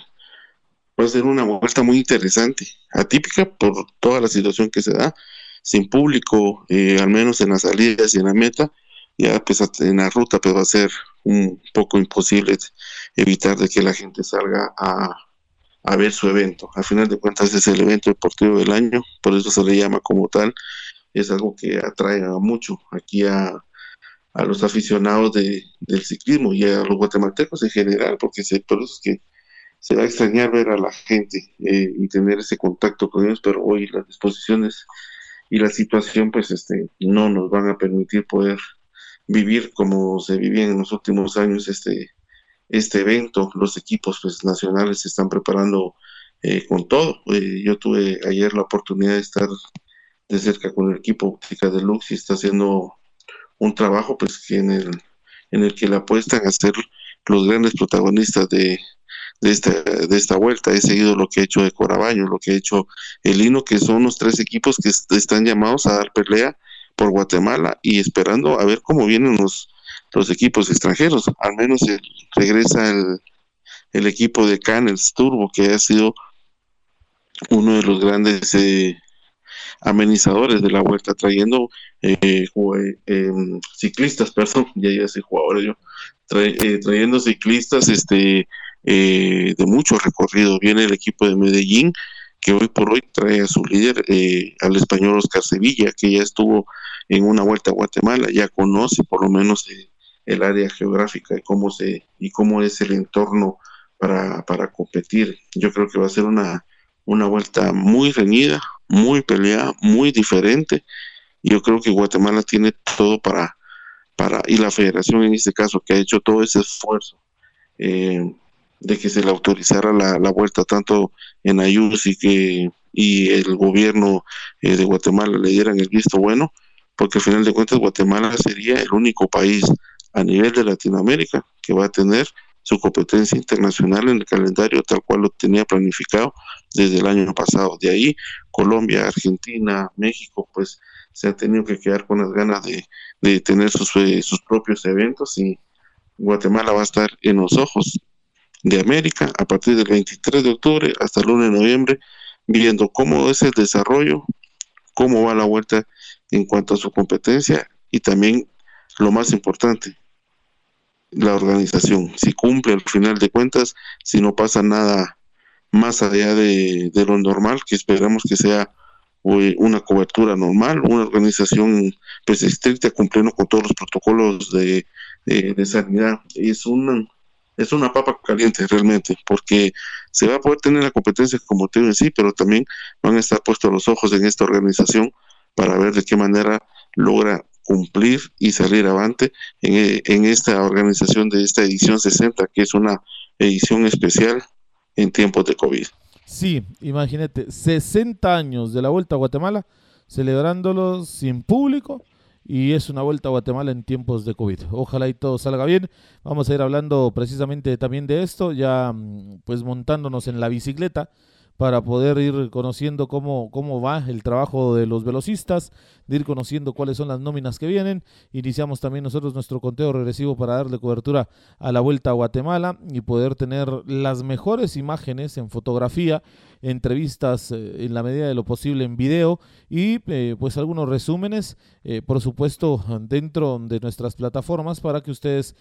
va a ser una vuelta muy interesante, atípica por toda la situación que se da, sin público, eh, al menos en las salidas y en la meta, ya pues en la ruta pues va a ser un poco imposible evitar de que la gente salga a, a ver su evento. Al final de cuentas es el evento deportivo del año, por eso se le llama como tal, es algo que atrae mucho aquí a, a los aficionados de, del ciclismo y a los guatemaltecos en general, porque se, por eso es que se va a extrañar ver a la gente eh, y tener ese contacto con ellos, pero hoy las disposiciones y la situación pues este no nos van a permitir poder vivir como se vivía en los últimos años este este evento. Los equipos pues, nacionales se están preparando eh, con todo. Eh, yo tuve ayer la oportunidad de estar de cerca con el equipo óptica de Lux y está haciendo un trabajo pues que en el, en el que le apuestan a ser los grandes protagonistas de, de esta, de esta vuelta. He seguido lo que ha hecho de Corabaño, lo que ha hecho el Hino, que son los tres equipos que están llamados a dar pelea por Guatemala y esperando a ver cómo vienen los, los equipos extranjeros. Al menos regresa el, el, equipo de Canels Turbo, que ha sido uno de los grandes eh, amenizadores de la vuelta, trayendo eh, em, ciclistas, perdón, ya ya soy jugador yo, eh, trayendo ciclistas este de mucho recorrido. Viene el equipo de Medellín, que hoy por hoy trae a su líder, al español Oscar Sevilla, que ya estuvo en una vuelta a Guatemala, ya conoce por lo menos el área geográfica y cómo se y cómo es el entorno para, para competir. Yo creo que va a ser una, una vuelta muy reñida, muy peleada, muy diferente. Yo creo que Guatemala tiene todo para, para, y la federación en este caso, que ha hecho todo ese esfuerzo eh, de que se le autorizara la, la, vuelta tanto en Ayus y que y el gobierno eh, de Guatemala le dieran el visto bueno, porque al final de cuentas Guatemala sería el único país a nivel de Latinoamérica que va a tener su competencia internacional en el calendario tal cual lo tenía planificado desde el año pasado. De ahí Colombia, Argentina, México, pues se ha tenido que quedar con las ganas de, de tener sus, eh, sus propios eventos y Guatemala va a estar en los ojos de América a partir del 23 de octubre hasta el 1 de noviembre, viendo cómo es el desarrollo, cómo va la vuelta en cuanto a su competencia y también lo más importante, la organización, si cumple al final de cuentas, si no pasa nada más allá de, lo normal, que esperamos que sea una cobertura normal, una organización pues estricta cumpliendo con todos los protocolos de, de, sanidad. Es una, es una papa caliente realmente, porque se va a poder tener la competencia como te en sí, pero también van a estar puestos los ojos en esta organización para ver de qué manera logra cumplir y salir avante en, en, esta organización de esta edición 60, que es una edición especial en tiempos de COVID. Sí, imagínate, 60 años de la Vuelta a Guatemala, celebrándolos sin público, y es una Vuelta a Guatemala en tiempos de COVID. Ojalá y todo salga bien. Vamos a ir hablando precisamente también de esto, ya mm, pues montándonos en la bicicleta para poder ir conociendo cómo, cómo va el trabajo de los velocistas, de ir conociendo cuáles son las nóminas que vienen. Iniciamos también nosotros nuestro conteo regresivo para darle cobertura a la vuelta a Guatemala y poder tener las mejores imágenes en fotografía entrevistas eh, en la medida de lo posible en video y eh, pues algunos resúmenes, eh, por supuesto, dentro de nuestras plataformas para que ustedes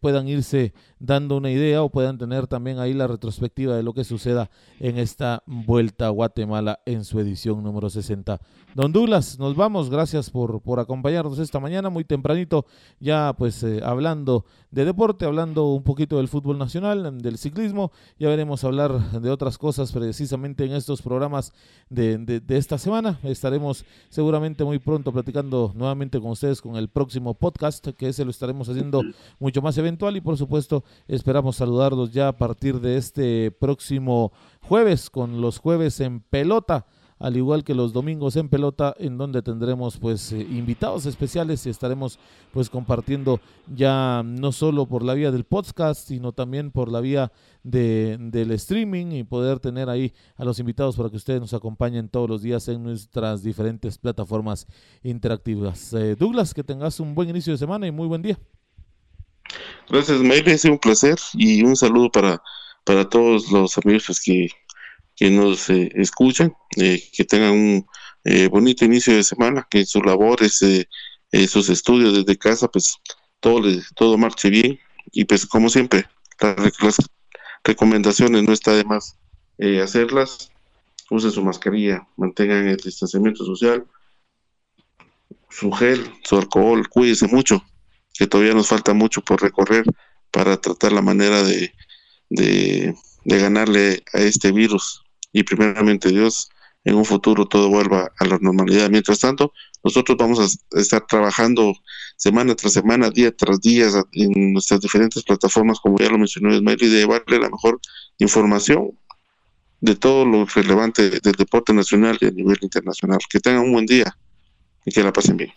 puedan irse dando una idea o puedan tener también ahí la retrospectiva de lo que suceda en esta vuelta a Guatemala en su edición número 60. Don Douglas, nos vamos, gracias por, por acompañarnos esta mañana, muy tempranito, ya pues hablando de deporte, hablando un poquito del fútbol nacional, del ciclismo, ya veremos hablar de otras cosas precisamente en estos programas de, de, esta semana. Estaremos seguramente muy pronto platicando nuevamente con ustedes con el próximo podcast, que ese lo estaremos haciendo mucho más eventual y por supuesto esperamos saludarlos ya a partir de este próximo jueves con los jueves en pelota al igual que los domingos en pelota, en donde tendremos pues eh, invitados especiales y estaremos pues compartiendo ya no solo por la vía del podcast, sino también por la vía de, del streaming y poder tener ahí a los invitados para que ustedes nos acompañen todos los días en nuestras diferentes plataformas interactivas. Eh, Douglas, que tengas un buen inicio de semana y muy buen día. Gracias, Maybe, ha sido un placer y un saludo para, para todos los amigos pues, que que nos eh, escuchan, eh, que tengan un eh, bonito inicio de semana, que sus labores, sus estudios desde casa, pues todo, todo marche bien. Y pues como siempre, las, recomendaciones no está de más hacerlas. Usen su mascarilla, mantengan el distanciamiento social, su gel, su alcohol, cuídense mucho, que todavía nos falta mucho por recorrer para tratar la manera de, de ganarle a este virus y primeramente Dios en un futuro todo vuelva a la normalidad. Mientras tanto, nosotros vamos a estar trabajando semana tras semana, día tras día en nuestras diferentes plataformas, como ya lo mencionó Ismael, y de llevarle la mejor información de todo lo relevante del deporte nacional y a nivel internacional. Que tengan un buen día y que la pasen bien.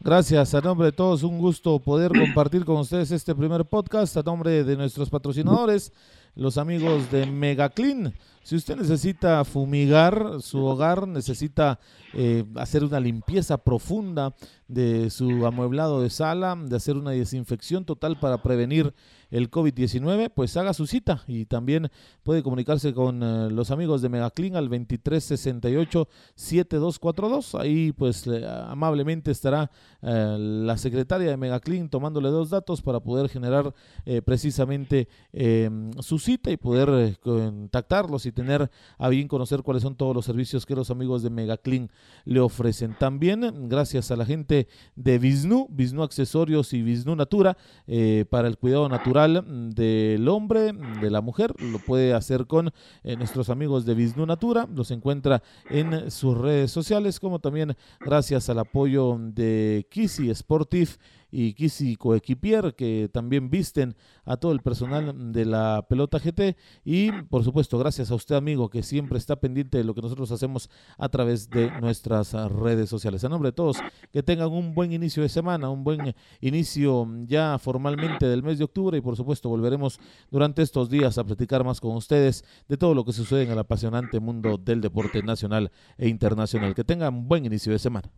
Gracias, a nombre de todos, un gusto poder compartir con ustedes este primer podcast, a nombre de nuestros patrocinadores, los amigos de MegaClean. Si usted necesita fumigar su hogar, necesita eh, hacer una limpieza profunda de su amueblado de sala, de hacer una desinfección total para prevenir el COVID-19, pues haga su cita y también puede comunicarse con eh, los amigos de Megaclean al 2368-7242. Ahí pues amablemente estará eh, la secretaria de Megaclean tomándole dos datos para poder generar precisamente em, su cita y poder contactarlos y tener a bien conocer cuáles son todos los servicios que los amigos de Megaclean le ofrecen. También gracias a la gente de Visnu, Visnu Accesorios y Visnu Natura eh, para el cuidado natural del hombre, de la mujer. Lo puede hacer con eh, nuestros amigos de Visnu Natura. Los encuentra en sus redes sociales, como también gracias al apoyo de Kisi Sportif y Kisi Coequipier, que también visten a todo el personal de la pelota GT. Y por supuesto, gracias a usted, amigo, que siempre está pendiente de lo que nosotros hacemos a través de nuestras redes sociales. A nombre de todos, que tengan un buen inicio de semana, un buen inicio ya formalmente del mes de octubre y por supuesto volveremos durante estos días a platicar más con ustedes de todo lo que sucede en el apasionante mundo del deporte nacional e internacional. Que tengan un buen inicio de semana.